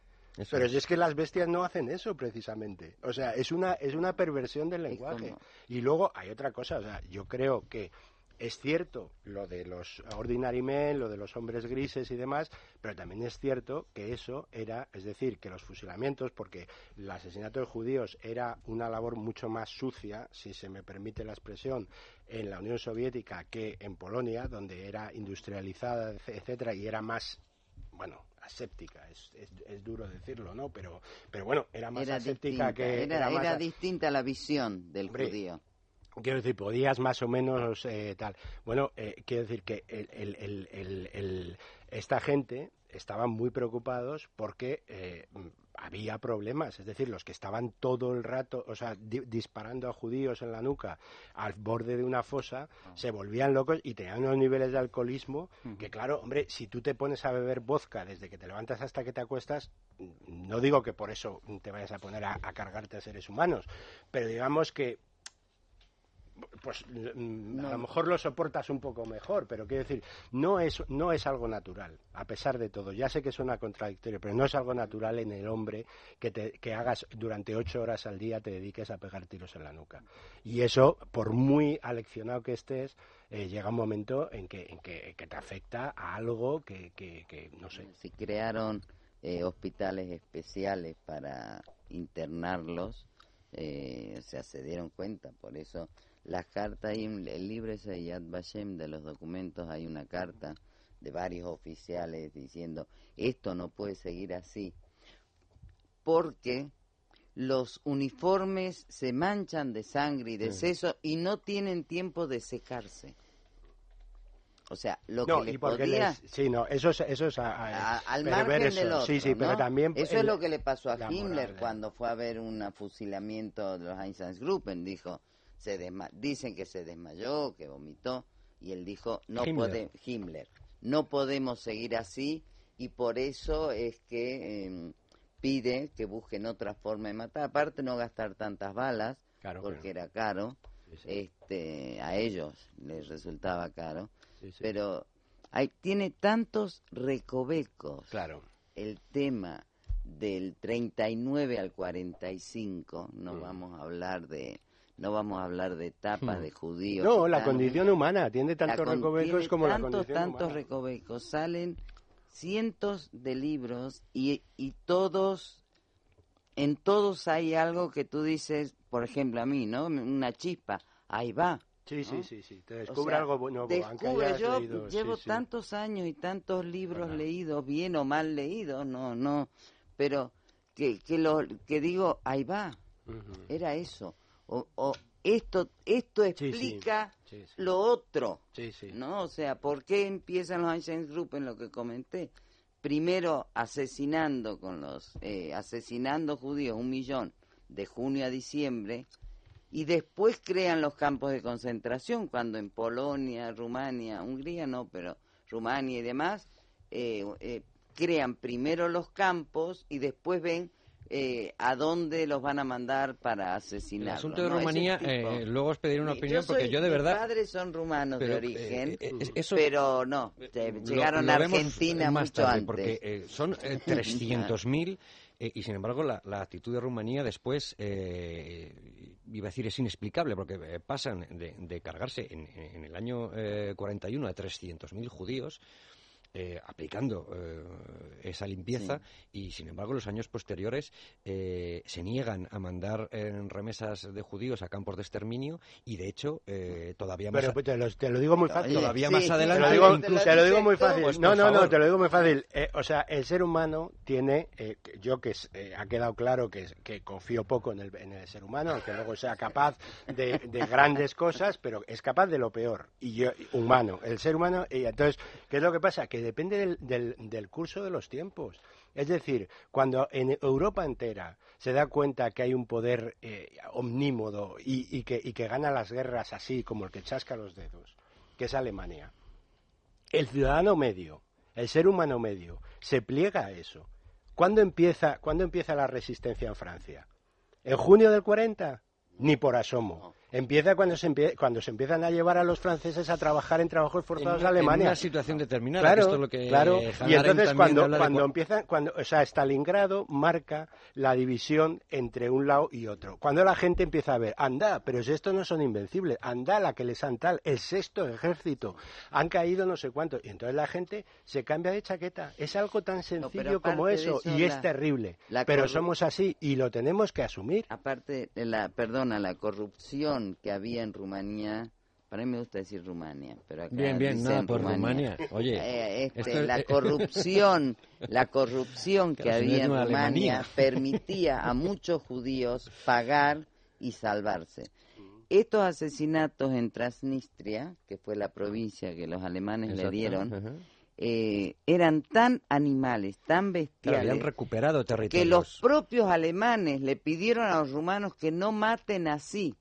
Speaker 8: Pero es. es que las bestias no hacen eso precisamente. O sea, es una, es una perversión del lenguaje. Y luego hay otra cosa, o sea, yo creo que es cierto lo de los ordinary men, lo de los hombres grises y demás, pero también es cierto que eso era, es decir, que los fusilamientos, porque el asesinato de judíos era una labor mucho más sucia, si se me permite la expresión, en la Unión Soviética que en Polonia, donde era industrializada, etcétera, y era más bueno, aséptica, es, es, duro decirlo, ¿no? Pero, pero bueno, era más aséptica que...
Speaker 3: Era, era, distinta la visión del judío.
Speaker 8: Quiero decir, podías más o menos eh, tal. Bueno, eh, quiero decir que el, el, el, esta gente estaban muy preocupados porque eh, había problemas, es decir, los que estaban todo el rato, o sea, disparando a judíos en la nuca al borde de una fosa, ah. se volvían locos y tenían unos niveles de alcoholismo que, claro, hombre, si tú te pones a beber vodka desde que te levantas hasta que te acuestas, no digo que por eso te vayas a poner a cargarte a seres humanos, pero digamos que pues mm, a lo mejor lo soportas un poco mejor, pero quiero decir, no es, no es algo natural, a pesar de todo. Ya sé que suena contradictorio, pero no es algo natural en el hombre que, te, que hagas durante ocho horas al día, te dediques a pegar tiros en la nuca. Y eso, por muy aleccionado que estés, eh, llega un momento en que, en que, te afecta a algo que, que, no sé.
Speaker 3: Si crearon eh, hospitales especiales para internarlos, eh, o sea, se dieron cuenta, por eso las cartas, hay el libro ese de Yad Vashem de los documentos, hay una carta de varios oficiales diciendo esto no puede seguir así, porque los uniformes se manchan de sangre y de seso y no tienen tiempo de secarse. O sea, lo que le podía...
Speaker 8: sí, no, eso es, eso es
Speaker 3: al margen del otro,
Speaker 8: sí, sí, pero también...
Speaker 3: Eso es lo que le pasó a Himmler cuando fue a ver un fusilamiento de los Einsatzgruppen, dijo se dicen que se desmayó, que vomitó, y él dijo, no Himmler. Himmler, no podemos seguir así, y por eso es que em, pide que busquen otra forma de matar, aparte no gastar tantas balas, porque era caro, este a ellos les resultaba caro, pero hay, tiene tantos recovecos
Speaker 8: claro.
Speaker 3: el tema del 39 al 45, no vamos a hablar de no vamos a hablar de tapas hmm. de judíos.
Speaker 8: No, la condición humana tiene tantos recovecos como
Speaker 3: la
Speaker 8: condición
Speaker 3: tantos recovecos. Salen cientos de libros y, y todos, en todos hay algo que tú dices, por ejemplo a mí, ¿no? Una chispa, ahí va.
Speaker 8: Sí, sí, sí, sí, te descubre algo bueno.
Speaker 3: Descubre, yo llevo tantos años y tantos libros leídos, bien o mal leídos, no, no, pero que, que, lo, que digo, ahí va, era eso o, esto, esto explica
Speaker 8: Sí, sí.
Speaker 3: lo otro. ¿no? O sea, ¿por qué empiezan los Einstein Group en lo que comenté? Primero asesinando con los, eh, asesinando judíos un millón de junio a diciembre y después crean los campos de concentración cuando en Polonia, Rumania, Hungría no, pero Rumania y demás eh, eh, crean primero los campos y después ven eh, a dónde los van a mandar para
Speaker 2: El
Speaker 3: asesinar.
Speaker 2: asunto de Rumanía, eh, luego os pediré una opinión porque yo de verdad...
Speaker 3: Mis padres son rumanos
Speaker 2: pero,
Speaker 3: de origen,
Speaker 2: eh, eh, eso-
Speaker 3: pero no,
Speaker 2: Lo-
Speaker 3: llegaron a Argentina
Speaker 2: más
Speaker 3: mucho
Speaker 2: tarde,
Speaker 3: antes.
Speaker 2: Porque eh, son eh, 300.000 eh, y sin embargo la, la actitud de Rumanía después, eh, iba a decir, es inexplicable porque eh, pasan de, de cargarse en, en el año eh, 41 a 300.000 judíos. Eh, aplicando eh, esa limpieza y sin embargo los años posteriores eh, se niegan a mandar en remesas de judíos a campos de exterminio y de hecho eh, todavía más
Speaker 8: Pero pues, te, lo, te lo digo muy fácil.
Speaker 2: Todavía más adelante,
Speaker 8: Te lo digo,
Speaker 2: incluso-
Speaker 8: te lo digo muy fácil.
Speaker 2: Pues,
Speaker 8: no, no, no, te lo digo muy fácil. Eh, o sea, el ser humano tiene, eh, yo que eh, ha quedado claro que, que confío poco en el, en el ser humano, aunque luego sea capaz de, de grandes cosas, pero es capaz de lo peor. Y yo, humano, el ser humano. Y entonces, ¿qué es lo que pasa? Que depende del, del, curso de los tiempos. Es decir, cuando en Europa entera se da cuenta que hay un poder eh, omnímodo y, y que, y que gana las guerras así como el que chasca los dedos, que es Alemania, el ciudadano medio, el ser humano medio, se pliega a eso. ¿Cuándo empieza, ¿cuándo empieza la resistencia en Francia? ¿En junio del 40? Ni por asomo. Empieza cuando se, empie- cuando se empiezan a llevar a los franceses a trabajar en trabajos forzados
Speaker 2: en,
Speaker 8: a Alemania.
Speaker 2: en una situación determinada,
Speaker 8: Claro,
Speaker 2: esto es lo que
Speaker 8: claro. Y entonces cuando,
Speaker 2: de
Speaker 8: cuando
Speaker 2: cua-
Speaker 8: empiezan, cuando, o sea, Stalingrado marca la división entre un lado y otro. Cuando la gente empieza a ver, anda, pero si estos no son invencibles, anda la que les han tal, el sexto ejército, han caído no sé cuántos. Y entonces la gente se cambia de chaqueta. Es algo tan sencillo como eso,
Speaker 3: eso,
Speaker 8: y es terrible.
Speaker 3: la
Speaker 8: Pero somos así y lo tenemos que asumir.
Speaker 3: Aparte, de la, perdona, la corrupción que había en Rumanía, para mí me gusta decir Rumania, pero acá
Speaker 2: Bien, bien, nada por Rumania. Oye,
Speaker 3: Eh, este,
Speaker 2: esto
Speaker 3: la corrupción, la corrupción que había en Rumania
Speaker 2: Alemania.
Speaker 3: permitía a muchos judíos pagar y salvarse. Estos asesinatos en Transnistria, que fue la provincia que los alemanes le dieron, eh, eran tan animales, tan
Speaker 2: Claro,
Speaker 3: bestiales,
Speaker 2: habían recuperado
Speaker 3: que los propios alemanes le pidieron a los rumanos que no maten así.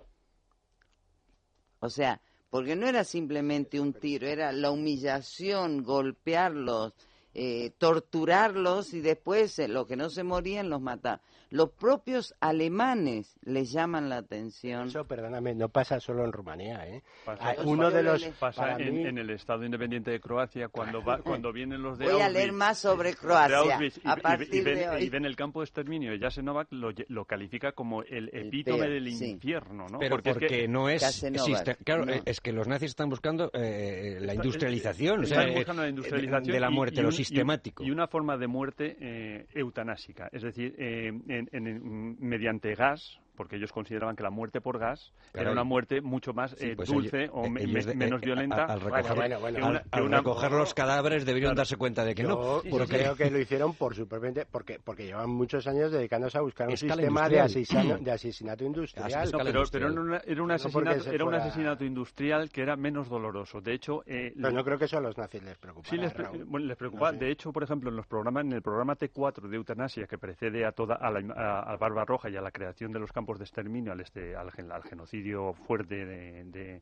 Speaker 3: O sea, porque no era simplemente un tiro, era la humillación, golpearlos, eh, torturarlos y después eh, los que no se morían los mataban. Los propios alemanes les llaman la atención.
Speaker 8: Eso, perdóname, no pasa solo en Rumanía, ¿eh?
Speaker 4: Pasa,
Speaker 8: Ah, uno de los
Speaker 4: pasa en,
Speaker 8: mí-
Speaker 4: en el Estado independiente de Croacia cuando va, cuando vienen los de
Speaker 3: Voy a
Speaker 4: Auschwitz,
Speaker 3: leer más sobre
Speaker 4: de
Speaker 3: Croacia
Speaker 4: y,
Speaker 3: a
Speaker 4: y- y
Speaker 3: partir
Speaker 4: ven,
Speaker 3: de hoy.
Speaker 4: y ven el campo de exterminio de Jasenovac lo, lo califica como el epítome
Speaker 3: peor,
Speaker 4: del
Speaker 3: sí.
Speaker 4: infierno, ¿no?
Speaker 2: Pero porque,
Speaker 4: es que-
Speaker 2: no es siste- claro
Speaker 3: no.
Speaker 2: eh, es que los nazis están buscando eh, la industrialización o
Speaker 4: están
Speaker 2: sea, eh,
Speaker 4: buscando la industrialización
Speaker 2: de la
Speaker 4: y-
Speaker 2: muerte
Speaker 4: y
Speaker 2: lo
Speaker 4: un- y-
Speaker 2: sistemático
Speaker 4: y una forma de muerte eh, eutanásica es decir eh, en- en- mediante gas porque ellos consideraban que la muerte por gas
Speaker 2: Caray.
Speaker 4: era una muerte mucho más
Speaker 2: Sí,
Speaker 4: eh,
Speaker 2: pues
Speaker 4: dulce
Speaker 2: ellos-
Speaker 4: o me-
Speaker 2: de-
Speaker 4: menos
Speaker 2: eh,
Speaker 4: violenta
Speaker 2: al recoger,
Speaker 8: Bueno, bueno,
Speaker 4: que
Speaker 2: al-
Speaker 4: una-
Speaker 2: al
Speaker 4: que una-
Speaker 2: recoger los cadáveres debieron
Speaker 4: Claro.
Speaker 2: darse cuenta de que
Speaker 8: Yo,
Speaker 2: no
Speaker 8: yo
Speaker 2: porque
Speaker 8: creo que lo hicieron por su propia porque porque llevan muchos años dedicándose a buscar un
Speaker 2: Escala
Speaker 8: sistema de,
Speaker 2: industrial.
Speaker 8: asesino- de asesinato industrial.
Speaker 4: No, pero,
Speaker 2: industrial.
Speaker 4: pero era, una- era un asesinato,
Speaker 8: se
Speaker 4: era un asesinato industrial que era menos doloroso. De hecho, eh,
Speaker 8: Pero
Speaker 4: lo-
Speaker 8: no creo que eso a los nazis les preocupara.
Speaker 4: Sí, les, pre-
Speaker 8: Raúl.
Speaker 4: bueno, les preocupa.
Speaker 8: No sé.
Speaker 4: De hecho, por ejemplo, en los programas, en el programa T4 de eutanasia que precede a toda a la, a, a Barba Roja y a la creación de los campos de exterminio, al, este, al, gen- al genocidio fuerte de, de-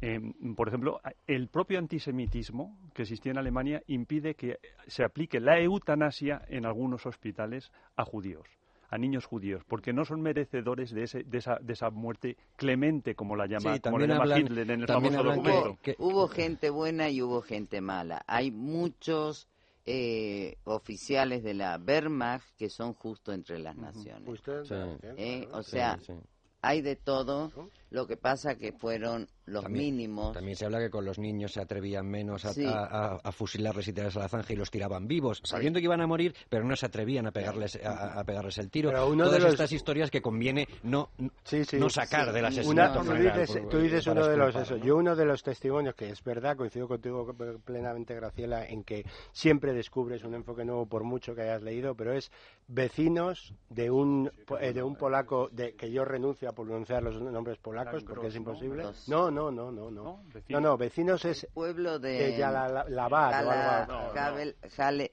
Speaker 4: em, por ejemplo, el propio antisemitismo que existía en Alemania impide que se aplique la eutanasia en algunos hospitales a judíos a niños judíos, porque no son merecedores de, ese, de, esa, de esa muerte clemente, como la llama,
Speaker 2: Sí,
Speaker 4: como la llama
Speaker 2: hablan-
Speaker 4: Hitler en el
Speaker 2: también
Speaker 4: famoso
Speaker 2: que-
Speaker 4: documento.
Speaker 2: que-
Speaker 3: Hubo gente buena y hubo gente mala. Hay muchos eh, oficiales de la Wehrmacht que son justo entre las naciones.
Speaker 2: Sí.
Speaker 3: Eh, o sea,
Speaker 2: sí.
Speaker 3: hay de todo. Lo que pasa que fueron los
Speaker 2: También-
Speaker 3: mínimos.
Speaker 2: También se habla que con los niños se atrevían menos a,
Speaker 3: Sí.
Speaker 2: a- a- a fusilarles y tirarles a la zanja y los tiraban vivos, sabiendo que iban a morir, pero no se atrevían a pegarles, a, a pegarles el tiro.
Speaker 8: Pero uno
Speaker 2: Todas
Speaker 8: de los-
Speaker 2: estas historias que conviene no,
Speaker 8: Sí, sí.
Speaker 2: no sacar
Speaker 3: Sí.
Speaker 2: del
Speaker 8: Una,
Speaker 2: asesinato.
Speaker 8: tú, dices,
Speaker 2: por-
Speaker 8: tú dices
Speaker 2: para
Speaker 8: uno de los
Speaker 2: exculpar,
Speaker 8: eso.
Speaker 2: ¿no?
Speaker 8: Yo uno de los testimonios que es verdad, coincido contigo plenamente, Graciela, en que siempre descubres un enfoque nuevo por mucho que hayas leído, pero es vecinos de un po- eh, de un polaco de que yo renuncio a pronunciar los nombres polacos polacos, porque es imposible. No, no, no, no, no. No, no, vecinos es...
Speaker 3: pueblo de...
Speaker 8: ya la, la, o
Speaker 3: algo... Jale,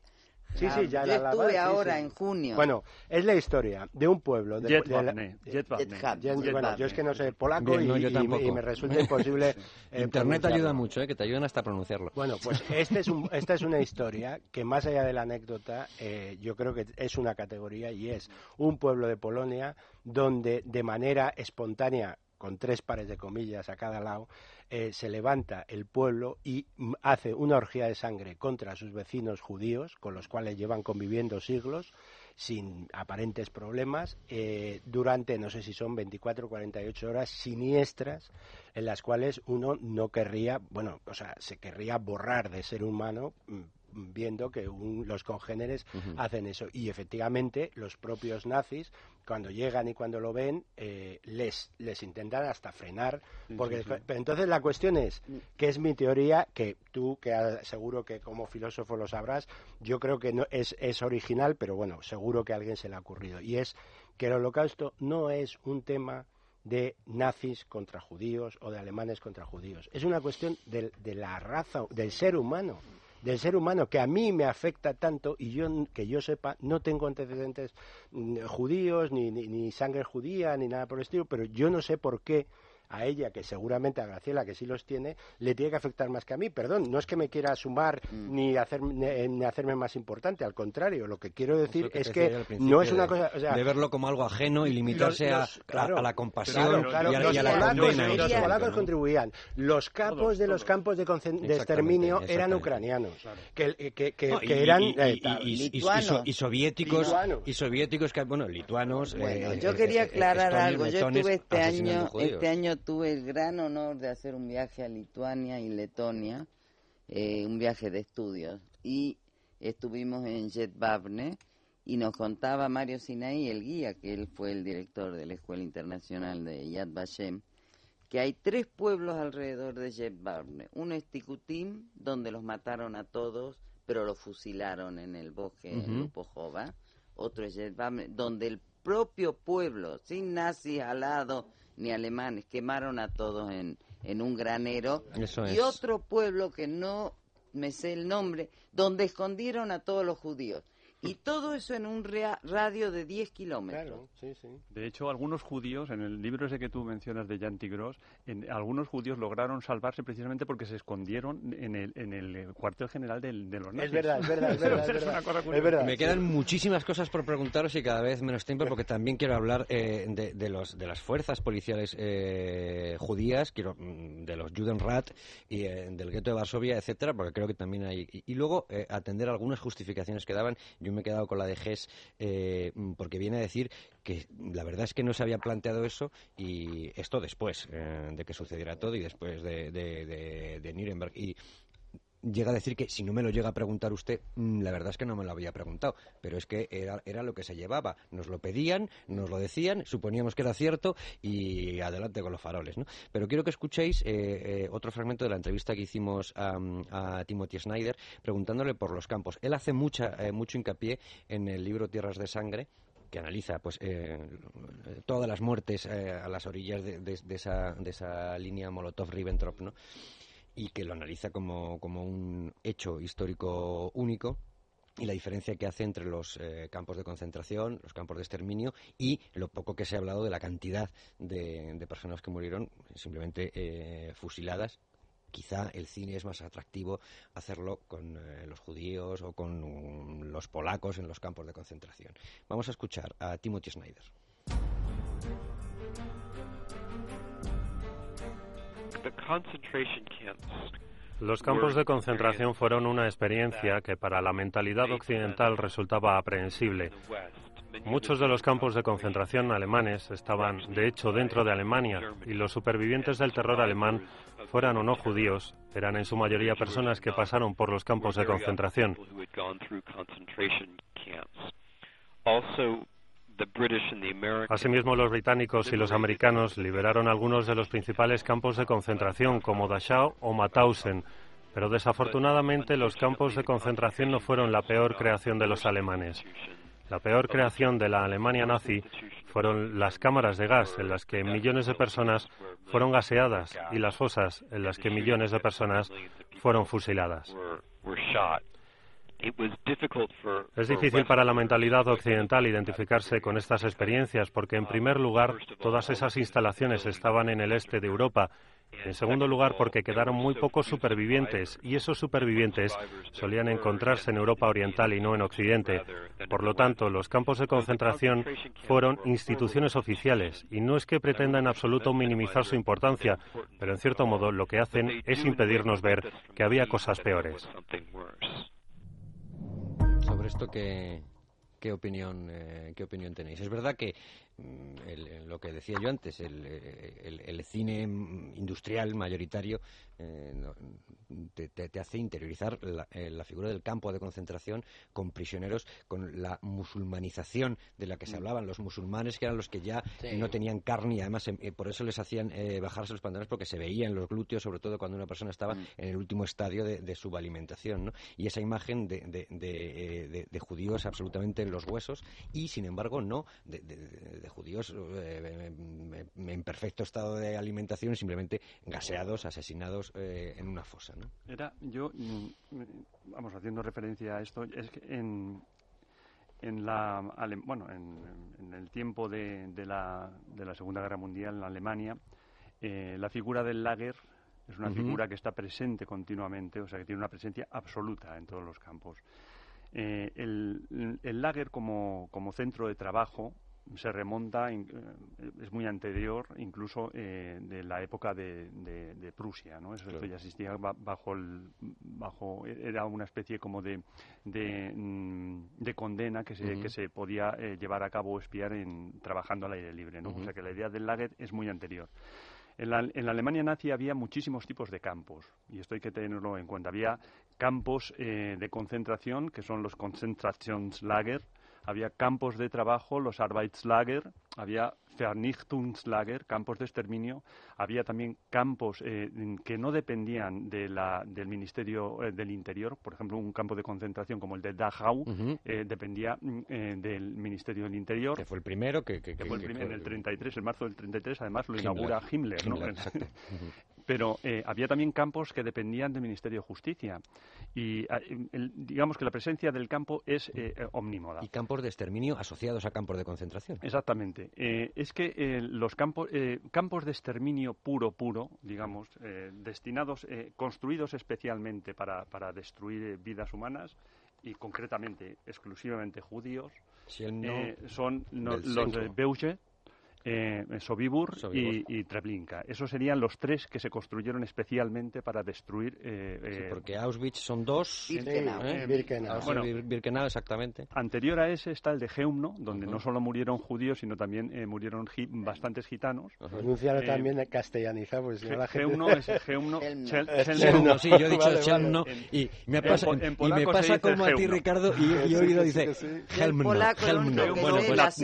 Speaker 8: Sí, sí, ya
Speaker 3: Yo estuve ahora en junio.
Speaker 8: Bueno, es la historia de un pueblo. De, Bueno, yo es que no sé polaco y, y, me resulta imposible.
Speaker 2: Eh, Internet ayuda mucho, eh, que te ayudan hasta a pronunciarlo.
Speaker 8: Bueno, pues este es un, esta es una historia que más allá de la anécdota, eh, yo creo que es una categoría y es un pueblo de Polonia donde de manera espontánea con tres pares de comillas a cada lado, eh, se levanta el pueblo y hace una orgía de sangre contra sus vecinos judíos, con los cuales llevan conviviendo siglos, sin aparentes problemas, eh, durante, no sé si son 24 o 48 horas siniestras, en las cuales uno no querría, bueno, o sea, se querría borrar de ser humano mm, viendo que los congéneres hacen eso. Y efectivamente, los propios nazis, cuando llegan y cuando lo ven, eh, les, les intentan hasta frenar. porque Pero entonces la cuestión es, mm. que es mi teoría, que tú, que seguro que como filósofo lo sabrás, yo creo que no es, es original, pero bueno, seguro que a alguien se le ha ocurrido. Y es que el holocausto no es un tema de nazis contra judíos o de alemanes contra judíos. Es una cuestión de la raza, del ser humano del ser humano que a mí me afecta tanto y yo que yo sepa no tengo antecedentes mm, judíos ni, ni, ni sangre judía ni nada por el estilo, pero yo no sé por qué a ella, que seguramente a Graciela, que sí los tiene, le tiene que afectar más que a mí. Perdón, no es que me quiera sumar mm. ni, hacer, ni, hacerme más importante, al contrario, lo que quiero decir es que, no es una cosa...
Speaker 2: de verlo como algo ajeno y limitarse a, la compasión y, a,
Speaker 8: los
Speaker 2: la condena.
Speaker 8: Los polacos contribuían. Los capos de los campos de, exterminio eran ucranianos, que, eran...
Speaker 2: Y, soviéticos, y soviéticos que, bueno, lituanos...
Speaker 3: Bueno, eh, yo quería aclarar algo. Yo estuve este año, este año tuve el gran honor de hacer un viaje a Lituania y Letonia, eh, un viaje de estudios, y estuvimos en Jetbavne y nos contaba Mario Sinaí, el guía, que él fue el director de la Escuela Internacional de Yad Vashem, que hay tres pueblos alrededor de Jetbavne. Uno es Tikutim, donde los mataron a todos, pero los fusilaron en el bosque en Lupojova. Otro es Jetbavne, donde el propio pueblo, sin nazis al lado, ni alemanes, quemaron a todos en, en un granero. y otro pueblo que no me sé el nombre, donde escondieron a todos los judíos. Y todo eso en un radio de 10 kilómetros.
Speaker 4: De hecho, algunos judíos, en el libro ese que tú mencionas de Jan Tigros, en, algunos judíos lograron salvarse precisamente porque se escondieron en el, en el cuartel general de los nazis.
Speaker 8: Es verdad, es verdad, es verdad.
Speaker 2: Me quedan muchísimas cosas por preguntaros y cada vez menos tiempo porque también quiero hablar eh, de, los, de las fuerzas policiales eh, judías, quiero mm, de los Judenrat y eh, del gueto de Varsovia, etcétera, porque creo que también hay... Y, luego atender algunas justificaciones que daban me he quedado con la de Gess eh, porque viene a decir que la verdad es que no se había planteado eso y esto después eh, de que sucediera todo y después de, de, de Nuremberg. Y llega a decir que si no me lo llega a preguntar usted, mm, la verdad es que no me lo había preguntado, pero es que era, era lo que se llevaba. Nos lo pedían, nos lo decían, suponíamos que era cierto y adelante con los faroles. ¿no? Pero quiero que escuchéis eh, eh, otro fragmento de la entrevista que hicimos a, Timothy Snyder preguntándole por los campos. Él hace mucha, eh, mucho hincapié en el libro Tierras de Sangre que analiza pues todas las muertes a las orillas de, de, esa, de esa línea Molotov-Ribbentrop, ¿no? Y que lo analiza como, como un hecho histórico único y la diferencia que hace entre los eh, campos de concentración, los campos de exterminio y lo poco que se ha hablado de la cantidad de, personas que murieron simplemente eh, fusiladas. Quizá el cine es más atractivo hacerlo con eh, los judíos o con los polacos en los campos de concentración. Vamos a escuchar a Timothy Snyder.
Speaker 11: Los campos de concentración fueron una experiencia que para la mentalidad occidental resultaba aprehensible. Muchos de los campos de concentración alemanes estaban, de hecho, dentro de Alemania y los supervivientes del terror alemán, fueran o no judíos, eran en su mayoría personas que pasaron por los campos de concentración. Asimismo, los británicos y los americanos liberaron algunos de los principales campos de concentración, como Dachau o Mauthausen, pero desafortunadamente los campos de concentración no fueron la peor creación de los alemanes. La peor creación de la Alemania nazi fueron las cámaras de gas en las que millones de personas fueron gaseadas y las fosas en las que millones de personas fueron fusiladas. Es difícil para la mentalidad occidental identificarse con estas experiencias porque, en primer lugar, todas esas instalaciones estaban en el este de Europa. En segundo lugar, porque quedaron muy pocos supervivientes y esos supervivientes solían encontrarse en Europa Oriental y no en Occidente. Por lo tanto, los campos de concentración fueron instituciones oficiales y no es que pretendan en absoluto minimizar su importancia, pero en cierto modo lo que hacen es impedirnos ver que había cosas peores
Speaker 2: esto qué, qué opinión eh, qué opinión tenéis. Es verdad que mm, lo que decía yo antes, el, el, cine industrial mayoritario eh, te, hace interiorizar eh, la, figura del campo de concentración con prisioneros, con la musulmanización de la que se mm. hablaban, los musulmanes que eran los que ya no tenían carne y además eh, por eso les hacían bajarse los pantalones porque se veían los glúteos, sobre todo cuando una persona estaba mm. en el último estadio de, de subalimentación. ¿no? Y esa imagen de, de, judíos absolutamente en los huesos y, sin embargo, no de, judíos en perfecto estado de alimentación, simplemente gaseados, asesinados eh, en una fosa, ¿no?
Speaker 4: Era, yo, mm, vamos, haciendo referencia a esto, es que en, en la, bueno, en, el tiempo de, de, la, de la Segunda Guerra Mundial en Alemania, eh, la figura del lager es una figura que está presente continuamente, o sea, que tiene una presencia absoluta en todos los campos. Eh, el, el lager como, como centro de trabajo se remonta, eh, es muy anterior incluso eh, de la época de, Prusia, ¿no? Eso ya existía bajo el, bajo, era una especie como de, de, mm, condena que se, que se podía eh, llevar a cabo o espiar en, trabajando al aire libre, ¿no? O sea que la idea del Lager es muy anterior. En la, en la, Alemania nazi había muchísimos tipos de campos, y esto hay que tenerlo en cuenta. Había campos de concentración, que son los Konzentrationslager, había campos de trabajo, los Arbeitslager, había Vernichtungslager, campos de exterminio, había también campos eh, que no dependían de la, del Ministerio eh, del Interior, por ejemplo, un campo de concentración como el de Dachau eh, dependía mm, del Ministerio del Interior.
Speaker 2: Que fue el primero que...
Speaker 4: fue el primero, en el 33, en marzo del 33, además lo inaugura Himmler, ¿no? pero eh, había también campos que dependían del Ministerio de Justicia. Y ah, digamos que la presencia del campo es eh, eh, omnímoda.
Speaker 2: Y campos de exterminio asociados a campos de concentración.
Speaker 4: Exactamente. es que los campos, campos de exterminio puro, puro, digamos, destinados, construidos especialmente para, para destruir vidas humanas, y concretamente exclusivamente judíos, son los de Beuge, eh, Sobibur, Y, Treblinka. Esos serían los tres que se construyeron especialmente para destruir. Eh,
Speaker 2: eh porque Auschwitz son dos.
Speaker 8: Birkenau. ¿eh?
Speaker 2: Birkenau. exactamente.
Speaker 4: Anterior a ese está el de Geumno, donde no solo murieron judíos, sino también murieron bastantes gitanos.
Speaker 8: Pronunciarlo también castellanizado, pues
Speaker 4: la Geumno es Geumno.
Speaker 2: Sí, yo he dicho Chelmno. Y me pasa, y me pasa como a ti, Ricardo, y, he oído dice Helmno.
Speaker 3: Bueno, pues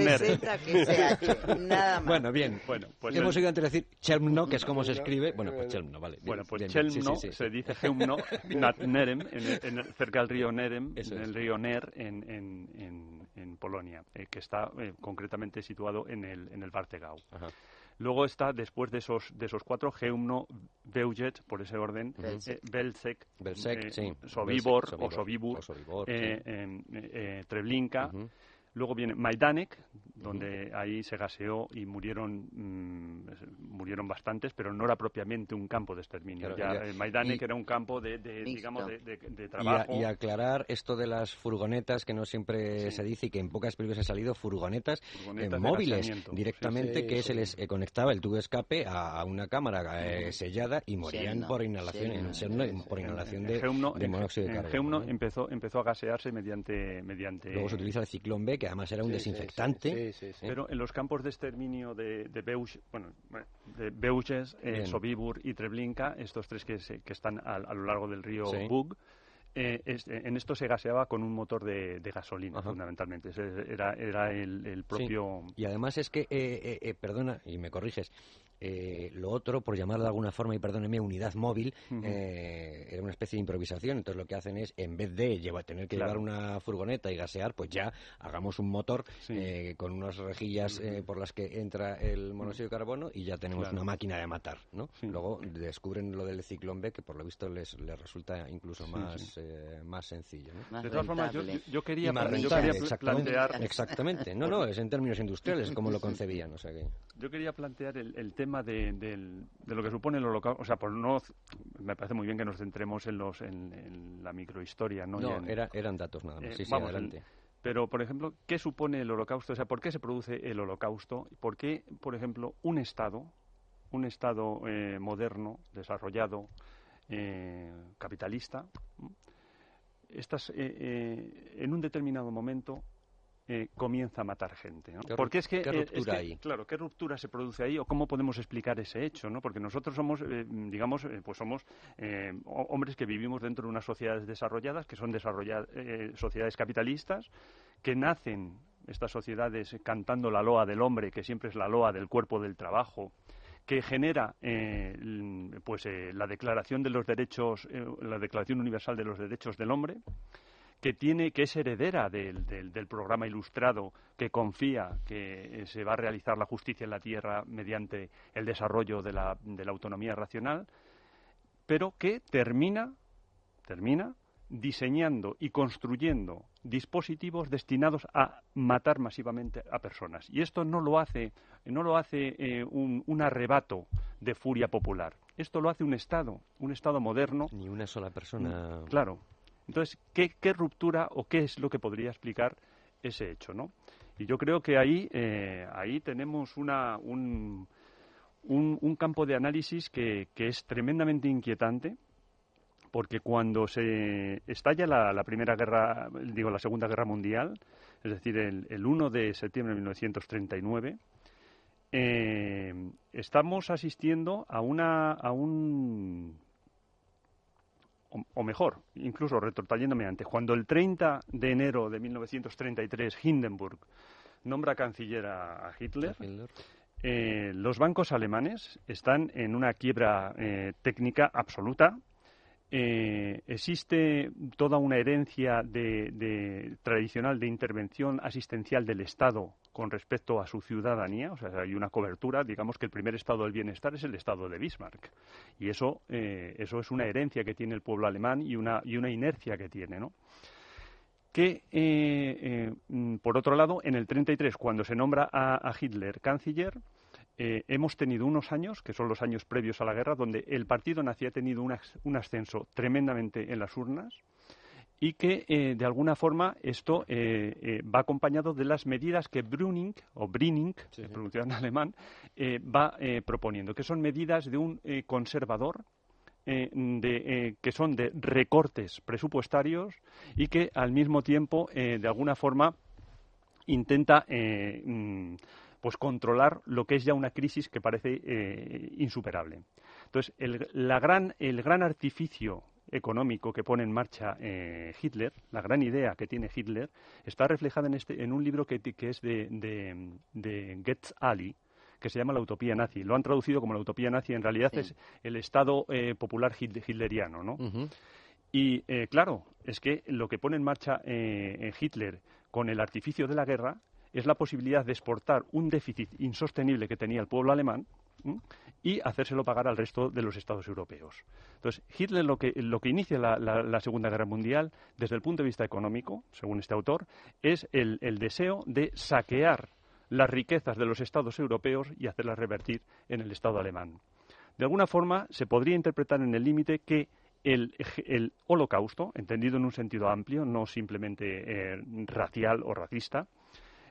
Speaker 2: bueno, bien. Bueno, pues Hemos oído antes decir Chelmno, que es como se escribe. Bueno, pues Chelmno, vale.
Speaker 4: Bueno, pues Chelmno se dice Geumno, Nat Nerem, en, cerca del río Nerem, en el río Ner, en, en, en Polonia, eh, que está eh, concretamente situado en el, en el Bartegau. Luego está, después de esos, de esos cuatro, Geumno, Beujet, por ese orden, eh, Belzec, Sobibor, o Sobibur, Treblinka, Luego viene Majdanek, donde ahí se gaseó y murieron mm, murieron bastantes, pero no era propiamente un campo de exterminio. ya, eh, Majdanek era un campo de, digamos de, trabajo.
Speaker 2: Y, aclarar esto de las furgonetas que no siempre se dice y que en pocas películas ha salido furgonetas, eh, móviles directamente que se les eh, conectaba el tubo de escape a, una cámara sellada y morían por inhalación en por inhalación de, monóxido de carbono.
Speaker 4: empezó empezó a gasearse mediante mediante.
Speaker 2: Luego se utiliza el ciclón B que además era un desinfectante.
Speaker 4: Pero en los campos de exterminio de, de bueno, de Beuges, eh, Sobibur y Treblinka, estos tres que, que están a, lo largo del río Bug, eh, en esto se gaseaba con un motor de, gasolina, fundamentalmente. Era, era el, propio...
Speaker 2: Y además es que, eh, perdona, y me corriges, eh, lo otro, por llamarlo de alguna forma, y perdóneme, unidad móvil, eh, era una especie de improvisación. Entonces lo que hacen es, en vez de llevar, tener que llevar una furgoneta y gasear, pues ya hagamos un motor eh, con unas rejillas por las que entra el monóxido de carbono y ya tenemos una máquina de matar. ¿no? Luego descubren lo del ciclón B, que por lo visto les, les resulta incluso más, más sencillo.
Speaker 4: de todas formas, yo, quería,
Speaker 2: plantear... Exactamente. No, no, es en términos industriales como lo concebían. O sea que...
Speaker 4: Yo quería plantear el tema de, lo que supone el holocausto, o sea, por no, me parece muy bien que nos centremos en los en, la microhistoria, ¿no?
Speaker 2: No, eran datos nada más. Eh, sí, adelante.
Speaker 4: pero, por ejemplo, ¿qué supone el holocausto? O sea, ¿por qué se produce el holocausto? ¿Por qué, por ejemplo, un Estado, un Estado eh, moderno, desarrollado, eh, capitalista, estas, en un determinado momento eh, comienza a matar gente. ¿no? Porque es que,
Speaker 2: ¿Qué ruptura ahí?
Speaker 4: Claro, ¿qué ruptura se produce ahí o cómo podemos explicar ese hecho? ¿no? Porque nosotros somos, eh, digamos, eh, pues somos hombres que vivimos dentro de unas sociedades desarrolladas, que son sociedades capitalistas, que nacen estas sociedades cantando la loa del hombre, que siempre es la loa del cuerpo del trabajo, que genera pues la declaración de los derechos la declaración universal de los derechos del hombre que tiene que es heredera del, del, programa ilustrado que confía que eh, se va a realizar la justicia en la tierra mediante el desarrollo de la, de la autonomía racional, pero que termina termina diseñando y construyendo dispositivos destinados a matar masivamente a personas. Y esto no lo hace, no lo hace eh, un, un, arrebato de furia popular. Esto lo hace un Estado, un Estado moderno.
Speaker 2: Ni una sola persona.
Speaker 4: Claro, entonces, ¿qué, ruptura o qué es lo que podría explicar ese hecho? ¿no? Y yo creo que ahí, eh, ahí tenemos una, un, un, campo de análisis que, que, es tremendamente inquietante, porque cuando se estalla la, primera guerra, digo la segunda guerra mundial, es decir, el, el 1 de septiembre de 1939, eh, estamos asistiendo a una a un o, mejor, incluso retrotrayéndome antes, cuando el 30 de enero de 1933 Hindenburg nombra canciller a, Hitler, eh, los bancos alemanes están en una quiebra eh, técnica absoluta. Eh, existe toda una herencia de, tradicional de intervención asistencial del Estado con respecto a su ciudadanía, o sea, hay una cobertura, digamos que el primer estado del bienestar es el estado de Bismarck, y eso, eh, eso es una herencia que tiene el pueblo alemán y una, y una inercia que tiene, ¿no? que, eh, eh, por otro lado, en el 33, cuando se nombra a, Hitler canciller, hemos tenido unos años, que son los años previos a la guerra, donde el partido nazi ha tenido un ascenso tremendamente en las urnas, y que eh, de alguna forma esto eh, eh, va acompañado de las medidas que Brüning o Brining, pronunciado en alemán, va proponiendo, que son medidas de un conservador de, que son de recortes presupuestarios y que al mismo tiempo de alguna forma intenta mm, pues controlar lo que es ya una crisis que parece insuperable. Entonces, el, la gran, el gran artificio económico que pone en marcha eh, Hitler, la gran idea que tiene Hitler, está reflejada en, este, en un libro que, que es de, de, de Getz Ali, que se llama La Utopía Nazi. Lo han traducido como La Utopía Nazi, en realidad es el Estado eh, popular hitleriano, ¿no? Y eh, claro, es que lo que pone en marcha Hitler con el artificio de la guerra es la posibilidad de exportar un déficit insostenible que tenía el pueblo alemán, y hacérselo pagar al resto de los estados europeos. Entonces, Hitler lo que, lo que inicia la, Segunda Guerra Mundial, desde el punto de vista económico, según este autor, es el, deseo de saquear las riquezas de los estados europeos y hacerlas revertir en el estado alemán. De alguna forma, se podría interpretar en el límite que el, holocausto, entendido en un sentido amplio, no simplemente eh, racial o racista,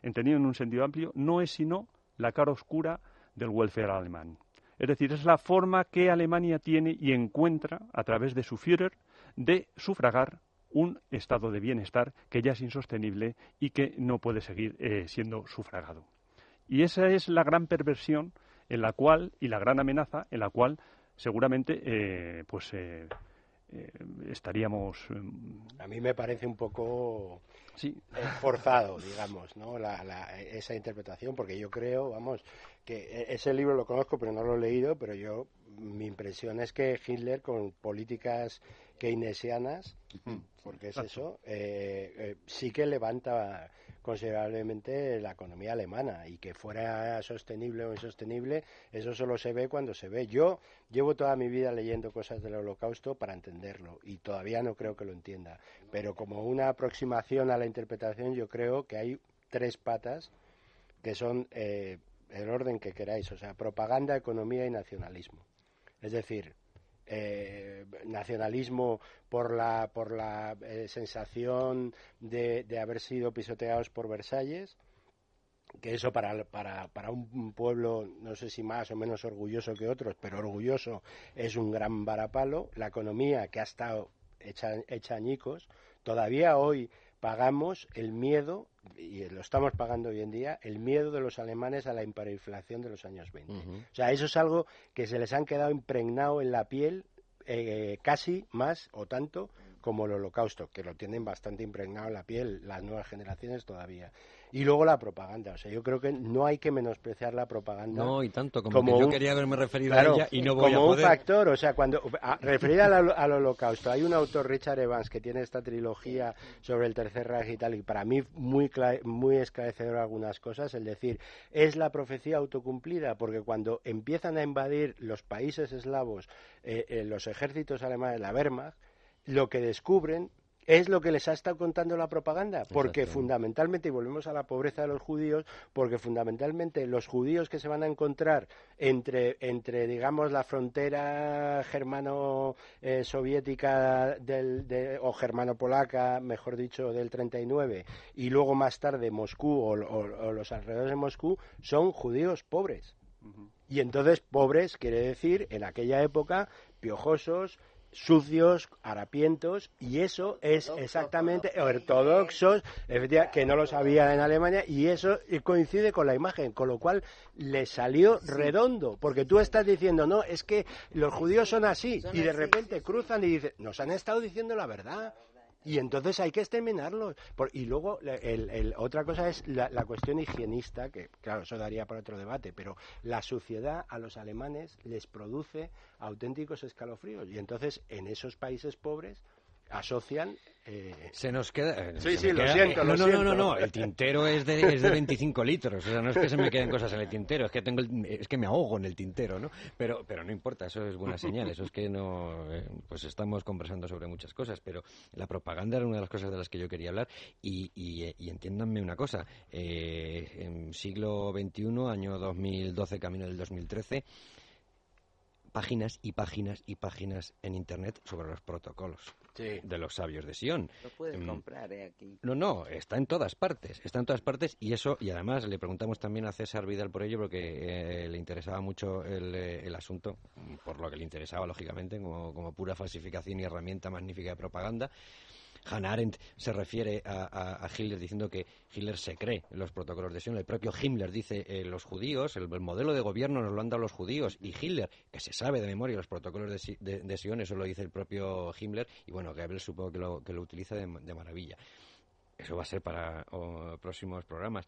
Speaker 4: entendido en un sentido amplio, no es sino la cara oscura del welfare alemán. Es decir, es la forma que Alemania tiene y encuentra a través de su Führer de sufragar un estado de bienestar que ya es insostenible y que no puede seguir eh, siendo sufragado. Y esa es la gran perversión en la cual y la gran amenaza en la cual seguramente eh, pues eh, estaríamos...
Speaker 8: A mí me parece un poco
Speaker 4: sí.
Speaker 8: forzado, digamos, ¿no? esa interpretación, porque yo creo, vamos, que e, ese libro lo conozco, pero no lo he leído, pero yo, mi impresión es que Hitler, con políticas keynesianas, porque es eso, eh, eh, sí que levanta considerablemente la economía alemana y que fuera sostenible o insostenible, eso solo se ve cuando se ve. Yo llevo toda mi vida leyendo cosas del holocausto para entenderlo y todavía no creo que lo entienda, pero como una aproximación a la interpretación yo creo que hay tres patas que son eh, el orden que queráis, o sea, propaganda, economía y nacionalismo. Es decir, eh, nacionalismo por la, por la eh, sensación de, de, haber sido pisoteados por Versalles, que eso para, para, para, un pueblo, no sé si más o menos orgulloso que otros, pero orgulloso es un gran varapalo. La economía que ha estado hecha, hecha añicos, todavía hoy pagamos el miedo, y lo estamos pagando hoy en día, el miedo de los alemanes a la hiperinflación de los años 20. O sea, eso es algo que se les han quedado impregnado en la piel eh, casi más o tanto como el holocausto, que lo tienen bastante impregnado en la piel las nuevas generaciones todavía. Y luego la propaganda. O sea, yo creo que no hay que menospreciar la propaganda.
Speaker 2: No, y tanto, como, yo quería haberme referido a ella y no voy
Speaker 8: como
Speaker 2: a poder.
Speaker 8: un factor, o sea, cuando. referida al, holocausto, hay un autor, Richard Evans, que tiene esta trilogía sobre el tercer Reich y tal, y para mí muy, muy esclarecedor algunas cosas, el decir, es la profecía autocumplida, porque cuando empiezan a invadir los países eslavos, eh, eh, los ejércitos alemanes, la Wehrmacht, lo que descubren es lo que les ha estado contando la propaganda, porque fundamentalmente, y volvemos a la pobreza de los judíos, porque fundamentalmente los judíos que se van a encontrar entre, entre digamos, la frontera germano-soviética eh, o germano-polaca, mejor dicho, del 39, y luego más tarde Moscú o, los alrededores de Moscú, son judíos pobres. Y entonces pobres quiere decir, en aquella época, piojosos, sucios, harapientos, y eso es exactamente ortodoxos, que no lo sabía en Alemania, y eso coincide con la imagen, con lo cual le salió redondo, porque tú estás diciendo, no, es que los judíos son así, y de repente cruzan y dicen, nos han estado diciendo la verdad. Y entonces hay que exterminarlos. y luego, el, otra cosa es la, cuestión higienista, que claro, eso daría para otro debate, pero la suciedad a los alemanes les produce auténticos escalofríos. Y entonces, en esos países pobres, asocian.
Speaker 2: Eh, se nos queda.
Speaker 8: Eh, sí, sí, lo siento.
Speaker 2: no,
Speaker 8: no,
Speaker 2: no, no, el tintero es de, es de 25 litros. O sea, no es que se me queden cosas en el tintero, es que tengo es que me ahogo en el tintero, ¿no? Pero, pero no importa, eso es buena señal. Eso es que no. Eh, pues estamos conversando sobre muchas cosas, pero la propaganda era una de las cosas de las que yo quería hablar. Y, y, y entiéndanme una cosa: en siglo XXI, año 2012, camino del 2013 páginas y páginas y páginas en Internet sobre los protocolos de los sabios de Sion.
Speaker 3: Lo puedes mm. comprar eh, aquí.
Speaker 2: No, no, está en todas partes, está en todas partes y eso, y además le preguntamos también a César Vidal por ello porque eh, le interesaba mucho el, eh, el, asunto, por lo que le interesaba, lógicamente, como, como pura falsificación y herramienta magnífica de propaganda. Hannah Arendt se refiere a, Hitler diciendo que Hitler se cree en los protocolos de Sion. El propio Himmler dice eh, los judíos, el, modelo de gobierno nos lo han dado los judíos. Y Hitler, que se sabe de memoria los protocolos de, Sion, eso lo dice el propio Himmler. Y bueno, Gabriel supongo que lo, que lo utiliza de, maravilla. Eso va a ser para próximos programas.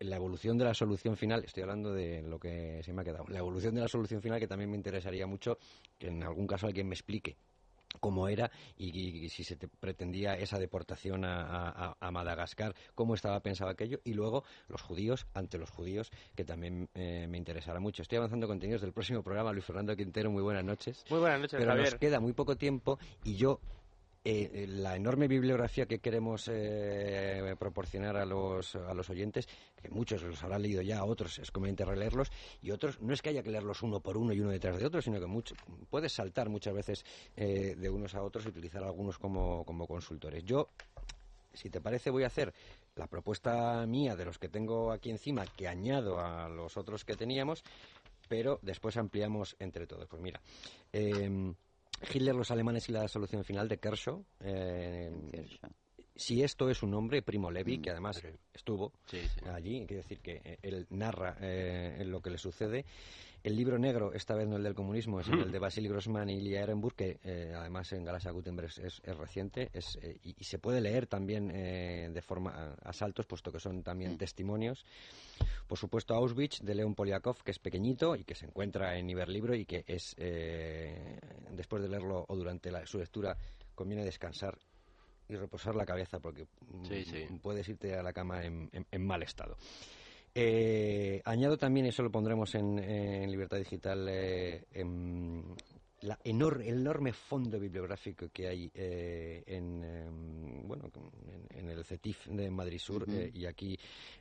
Speaker 2: La evolución de la solución final, estoy hablando de lo que se me ha quedado, la evolución de la solución final que también me interesaría mucho que en algún caso alguien me explique cómo era y, si se pretendía esa deportación a, Madagascar, cómo estaba pensado aquello, y luego los judíos ante los judíos, que también eh, me interesará mucho. Estoy avanzando contenidos del próximo programa, Luis Fernando Quintero, muy buenas noches.
Speaker 5: Muy buenas noches,
Speaker 2: Pero nos queda muy poco tiempo y yo eh, la enorme bibliografía que queremos eh, proporcionar a los, a los oyentes, que muchos los habrán leído ya, otros es conveniente releerlos, y otros no es que haya que leerlos uno por uno y uno detrás de otro, sino que mucho, puedes saltar muchas veces eh, de unos a otros y utilizar algunos como, como consultores. Yo, si te parece, voy a hacer la propuesta mía de los que tengo aquí encima, que añado a los otros que teníamos, pero después ampliamos entre todos. Pues mira, Hitler, los alemanes y la solución final de Kershaw. Eh, si esto es un hombre, Primo Levi,
Speaker 12: Mm,
Speaker 2: que además estuvo allí, quiere decir que él narra eh, lo que le sucede. El libro negro, esta vez no el del comunismo,
Speaker 12: Mm.
Speaker 2: el de Vasily Grossman y Lia Ehrenburg, que eh, además en Galasa Gutenberg es, es- es reciente es, eh, y, y se puede leer también eh, de forma a, a saltos, puesto que son también testimonios. Por supuesto, Auschwitz de León Poliakov, que es pequeñito y que se encuentra en Iberlibro y que es, eh, después de leerlo o durante la- su lectura, conviene descansar y reposar la cabeza porque mm,
Speaker 12: Sí, sí.
Speaker 2: puedes irte a la cama en, en- en mal estado. Eh, añado también, eso lo pondremos en, en Libertad Digital, eh, la enor- el enorme fondo bibliográfico que hay eh, en, em, bueno, en, en el CETIF de Madrid Sur. Eh, y aquí,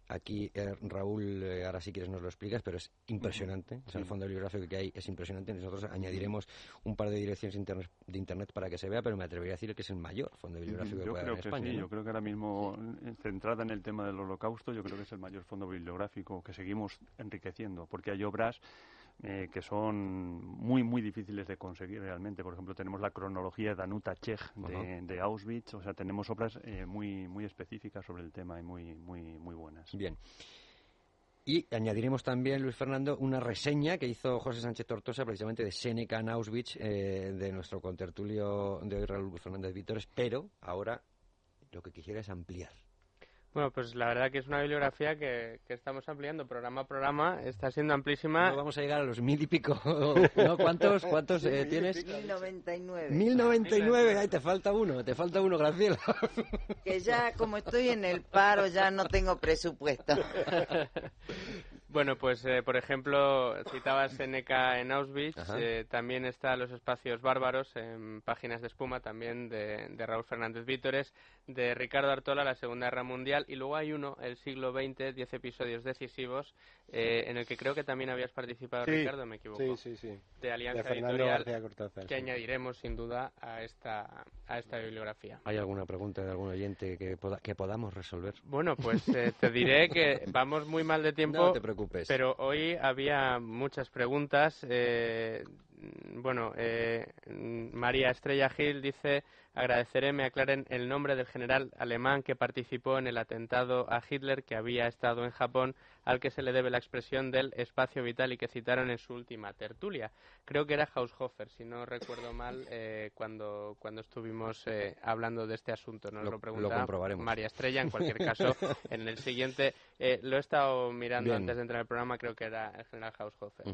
Speaker 2: aquí eh, Raúl, eh, ahora si quieres nos lo explicas, pero es impresionante. O sea, el fondo bibliográfico que hay es impresionante. Nosotros añadiremos un par de direcciones internet- de internet para que se vea, pero me atrevería a decir que es el mayor fondo bibliográfico que
Speaker 4: Yo
Speaker 2: puede
Speaker 4: creo
Speaker 2: haber
Speaker 4: que
Speaker 2: en España.
Speaker 4: sí,
Speaker 2: ¿no?
Speaker 4: yo creo que ahora mismo, centrada en el tema del holocausto, yo creo que es el mayor fondo bibliográfico que seguimos enriqueciendo, porque hay obras eh, que son muy, muy difíciles de conseguir realmente. Por ejemplo, tenemos la cronología de Danuta Chech de,
Speaker 2: Ajá.
Speaker 4: de Auschwitz, o sea, tenemos obras eh, muy, muy específicas sobre el tema y muy, muy, muy buenas.
Speaker 2: Bien. Y añadiremos también, Luis Fernando, una reseña que hizo José Sánchez Tortosa precisamente de Seneca en Auschwitz, eh, de nuestro contertulio de hoy, Raúl Fernández Vítores, pero ahora lo que quisiera es ampliar.
Speaker 5: Bueno, pues la verdad que es una bibliografía que, que estamos ampliando programa a programa. Está siendo amplísima.
Speaker 2: No vamos a llegar a los mil y pico. ¿no? ¿Cuántos, cuántos eh, tienes?
Speaker 3: 1099.
Speaker 2: 1099, ahí te falta uno, te falta uno, Graciela.
Speaker 3: Que ya, como estoy en el paro, ya no tengo presupuesto.
Speaker 5: Bueno, pues eh, por ejemplo, citabas Seneca en Auschwitz, eh, también está Los Espacios Bárbaros en Páginas de Espuma, también de, de Raúl Fernández Vítores, de Ricardo Artola, La Segunda Guerra Mundial, y luego hay uno, El siglo XX, 10 episodios decisivos, eh, en el que creo que también habías participado,
Speaker 8: Sí,
Speaker 5: Ricardo, me equivoco.
Speaker 8: sí, sí, sí.
Speaker 5: De Alianza
Speaker 8: De Fernando
Speaker 5: Editorial,
Speaker 8: Cortázar,
Speaker 5: que
Speaker 8: sí.
Speaker 5: añadiremos sin duda a esta, a esta bibliografía.
Speaker 2: ¿Hay alguna pregunta de algún oyente que, poda- que podamos resolver?
Speaker 5: Bueno, pues eh, te diré que vamos muy mal de tiempo.
Speaker 2: No te
Speaker 5: Pero hoy había muchas preguntas. eh, bueno, eh, María Estrella Gil dice: agradeceré me aclaren el nombre del general alemán que participó en el atentado a Hitler que había estado en Japón, al que se le debe la expresión del espacio vital y que citaron en su última tertulia. Creo que era Haushofer, si no recuerdo mal, eh, cuando, cuando estuvimos eh, hablando de este asunto. Nos
Speaker 2: Lo-
Speaker 5: lo. María Estrella. En cualquier caso, en el siguiente, eh, lo he estado mirando
Speaker 2: Bien.
Speaker 5: antes de entrar al programa, creo que era el general Haushofer.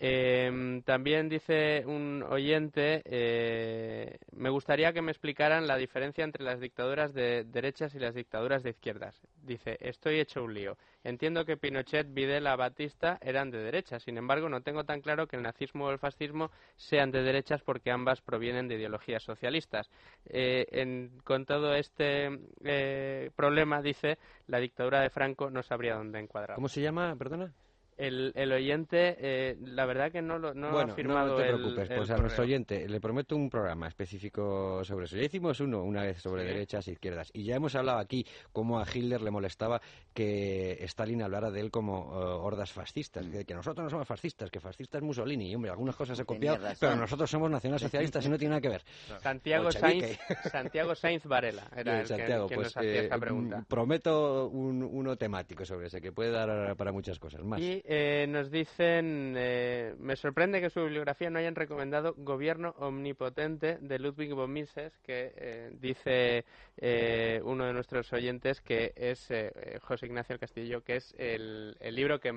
Speaker 5: Eh, también dice un oyente, eh, me gustaría que me explicaran la diferencia entre las dictaduras de derechas y las dictaduras de izquierdas. Dice, estoy hecho un lío. Entiendo que Pinochet, Videla, Batista eran de derechas. Sin embargo, no tengo tan claro que el nazismo o el fascismo sean de derechas porque ambas provienen de ideologías socialistas. Eh, en- con todo este eh, problema, dice, la dictadura de Franco no sabría dónde encuadrar.
Speaker 2: ¿Cómo se llama? Perdona.
Speaker 5: El, el oyente, eh, la verdad que no lo no
Speaker 2: bueno,
Speaker 5: ha firmado
Speaker 2: no te preocupes,
Speaker 5: el
Speaker 2: pues a
Speaker 5: correo.
Speaker 2: nuestro oyente le prometo un programa específico sobre eso. Ya hicimos uno una vez sobre
Speaker 5: Sí.
Speaker 2: derechas e izquierdas y ya hemos hablado aquí cómo a Hitler le molestaba que Stalin hablara de él como eh, hordas fascistas, que, que nosotros no somos fascistas, que fascista es Mussolini, y hombre, algunas cosas he copiado, pero nosotros somos nacionalsocialistas y no tiene nada que ver.
Speaker 5: Santiago. Sainz, Santiago Sainz Varela era
Speaker 2: Bien,
Speaker 5: el que-
Speaker 2: Santiago,
Speaker 5: quien
Speaker 2: pues
Speaker 5: nos hacía
Speaker 2: eh,
Speaker 5: esta pregunta.
Speaker 2: mm, prometo un, uno temático sobre ese que puede dar para muchas cosas más.
Speaker 5: Y eh, nos dicen, eh, me sorprende que su bibliografía no hayan recomendado Gobierno Omnipotente de Ludwig von Mises, que eh, dice eh, uno de nuestros oyentes que es eh, eh, José Ignacio del Castillo, que es el, el libro que,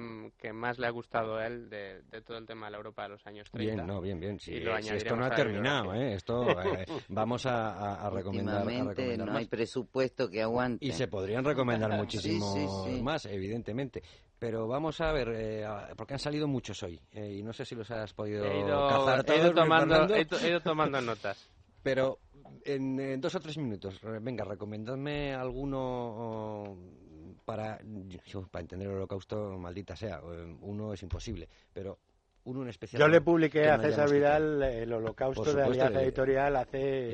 Speaker 5: más le ha gustado a él de, de todo el tema de la Europa de los años 30.
Speaker 2: Bien, no, bien, bien. Sí, sí, esto no ha terminado. ¿eh? Esto eh, vamos a, a- a recomendar, a recomendar
Speaker 3: no
Speaker 2: más.
Speaker 3: hay presupuesto que aguante.
Speaker 2: Y se podrían recomendar
Speaker 3: Sí,
Speaker 2: muchísimos
Speaker 3: sí, sí.
Speaker 2: más, evidentemente. Pero vamos a ver, eh, porque han salido muchos hoy. eh, y no sé si los has podido
Speaker 5: He ido,
Speaker 2: cazar
Speaker 5: he
Speaker 2: todos,
Speaker 5: ido
Speaker 2: Luis
Speaker 5: tomando, he to- he ido tomando notas.
Speaker 2: Pero en, dos o tres minutos, venga, recomendadme alguno para, para entender el holocausto, maldita sea. Uno es imposible, pero un, especial.
Speaker 8: Yo le publiqué a César Vidal el Holocausto de Alianza Editorial hace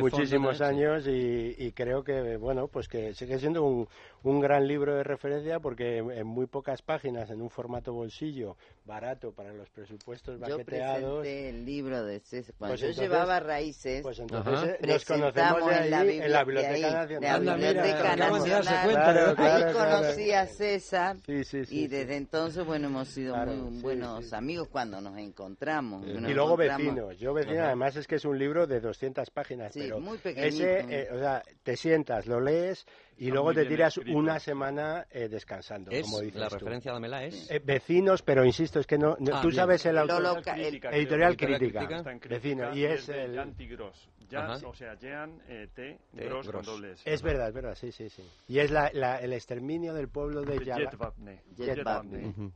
Speaker 8: muchísimos años y, creo que, bueno, pues que sigue siendo un, un gran libro de referencia porque en, muy pocas páginas, en un formato bolsillo, barato para los presupuestos baqueteados.
Speaker 3: Yo presenté el libro de César. Cuando pues yo llevaba raíces,
Speaker 8: pues entonces eh, nos conocemos de ahí, en la, Biblioteca Nacional.
Speaker 3: La Biblioteca Nacional. ahí conocí a César y desde entonces, bueno, hemos sido muy buenos amigos cuando nos encontramos.
Speaker 8: y luego vecinos. Yo vecino, además es que es un libro de 200 páginas, pero
Speaker 3: muy
Speaker 8: ese, eh, o sea, te sientas, lo lees y luego te tiras una semana eh, descansando, como dices
Speaker 2: La referencia de Mela es...
Speaker 8: Eh, vecinos, pero insisto, es que no... Ah, tú sabes el autor... editorial Crítica. Vecino, y es el...
Speaker 4: Jan Tigros. Jan, o sea, Jean eh, T. Gross, con doble S.
Speaker 8: Es verdad, es verdad, sí, sí, sí. Y es la, la, el exterminio del pueblo de
Speaker 4: Jet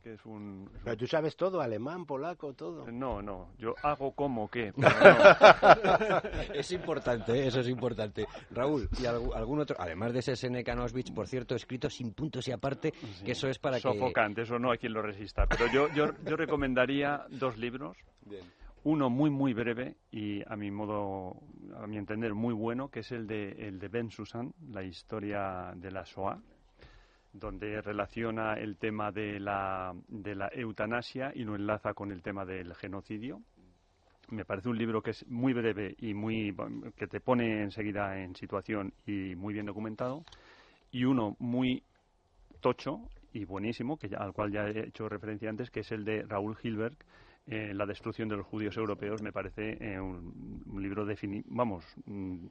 Speaker 4: que es un...
Speaker 8: Pero tú sabes todo, alemán, polaco, todo.
Speaker 4: No, no, yo hago como que...
Speaker 2: es importante, eso es importante. Raúl, ¿y algún otro, además de ese Seneca Nosbich, por cierto, escrito sin puntos y aparte, que eso es para
Speaker 4: Sofocante, eso no hay quien lo resista. Pero yo, yo, yo recomendaría dos libros. Uno muy, muy breve y a mi modo, a mi entender, muy bueno, que es el de, el de Ben Susan, la historia de la Shoah donde relaciona el tema de la, de la eutanasia y lo enlaza con el tema del genocidio. Me parece un libro que es muy breve y muy que te pone enseguida en situación y muy bien documentado y uno muy tocho y buenísimo, que al cual ya he hecho referencia antes, que es el de Raúl Hilberg, eh, La destrucción de los judíos europeos, me parece eh, un, libro definitivo, vamos, mm,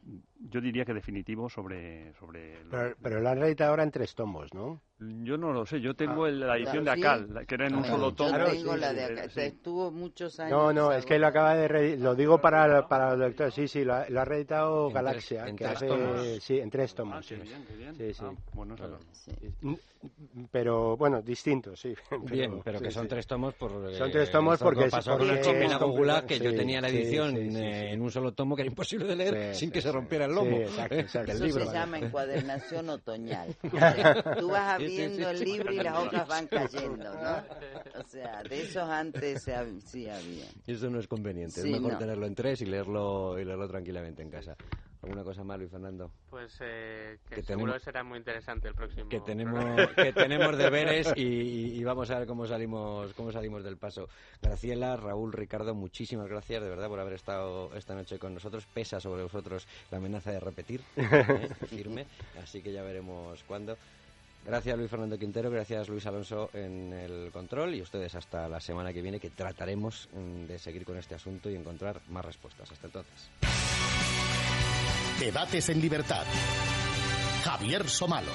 Speaker 4: yo diría que definitivo sobre... sobre
Speaker 8: pero, pero lo han reeditado ahora en tres tomos, ¿no?
Speaker 4: Yo no lo sé, yo tengo ah. la edición de Acal, que era en un solo tomo.
Speaker 3: Yo tengo la de Acal, estuvo muchos años.
Speaker 8: No, no, es que lo acaba de lo digo para, para los lectores, sí, sí, lo ha, lo ha reeditado Galaxia, en que hace, tomos. sí, en tres tomos. Ah,
Speaker 4: sí, bien, qué bien.
Speaker 8: Sí, sí.
Speaker 4: Ah, bueno, sí.
Speaker 8: Pero bueno, distintos, sí.
Speaker 2: Bien, pero que son tres tomos por
Speaker 8: Son tres tomos porque
Speaker 2: pasó con el Gulag que yo tenía la edición en un solo tomo que era imposible de leer sin que se rompiera el lomo.
Speaker 3: Exacto, exacto. Eso se llama encuadernación otoñal. Tú vas a viendo el libro y las hojas van cayendo, ¿no? O sea, de esos antes sí había.
Speaker 2: Eso no es conveniente, es mejor tenerlo en tres y leerlo, y leerlo tranquilamente en casa. ¿Alguna cosa más, Luis Fernando?
Speaker 5: Pues eh, que, seguro será muy interesante el próximo.
Speaker 2: Que tenemos, que tenemos deberes y, y, vamos a ver cómo salimos, cómo salimos del paso. Graciela, Raúl, Ricardo, muchísimas gracias de verdad por haber estado esta noche con nosotros. Pesa sobre vosotros la amenaza de repetir, ¿eh? firme, así que ya veremos cuándo. Gracias Luis Fernando Quintero, gracias Luis Alonso en el control y ustedes hasta la semana que viene que trataremos mm, de seguir con este asunto y encontrar más respuestas. Hasta entonces.
Speaker 1: Debates en libertad. Javier Somalo.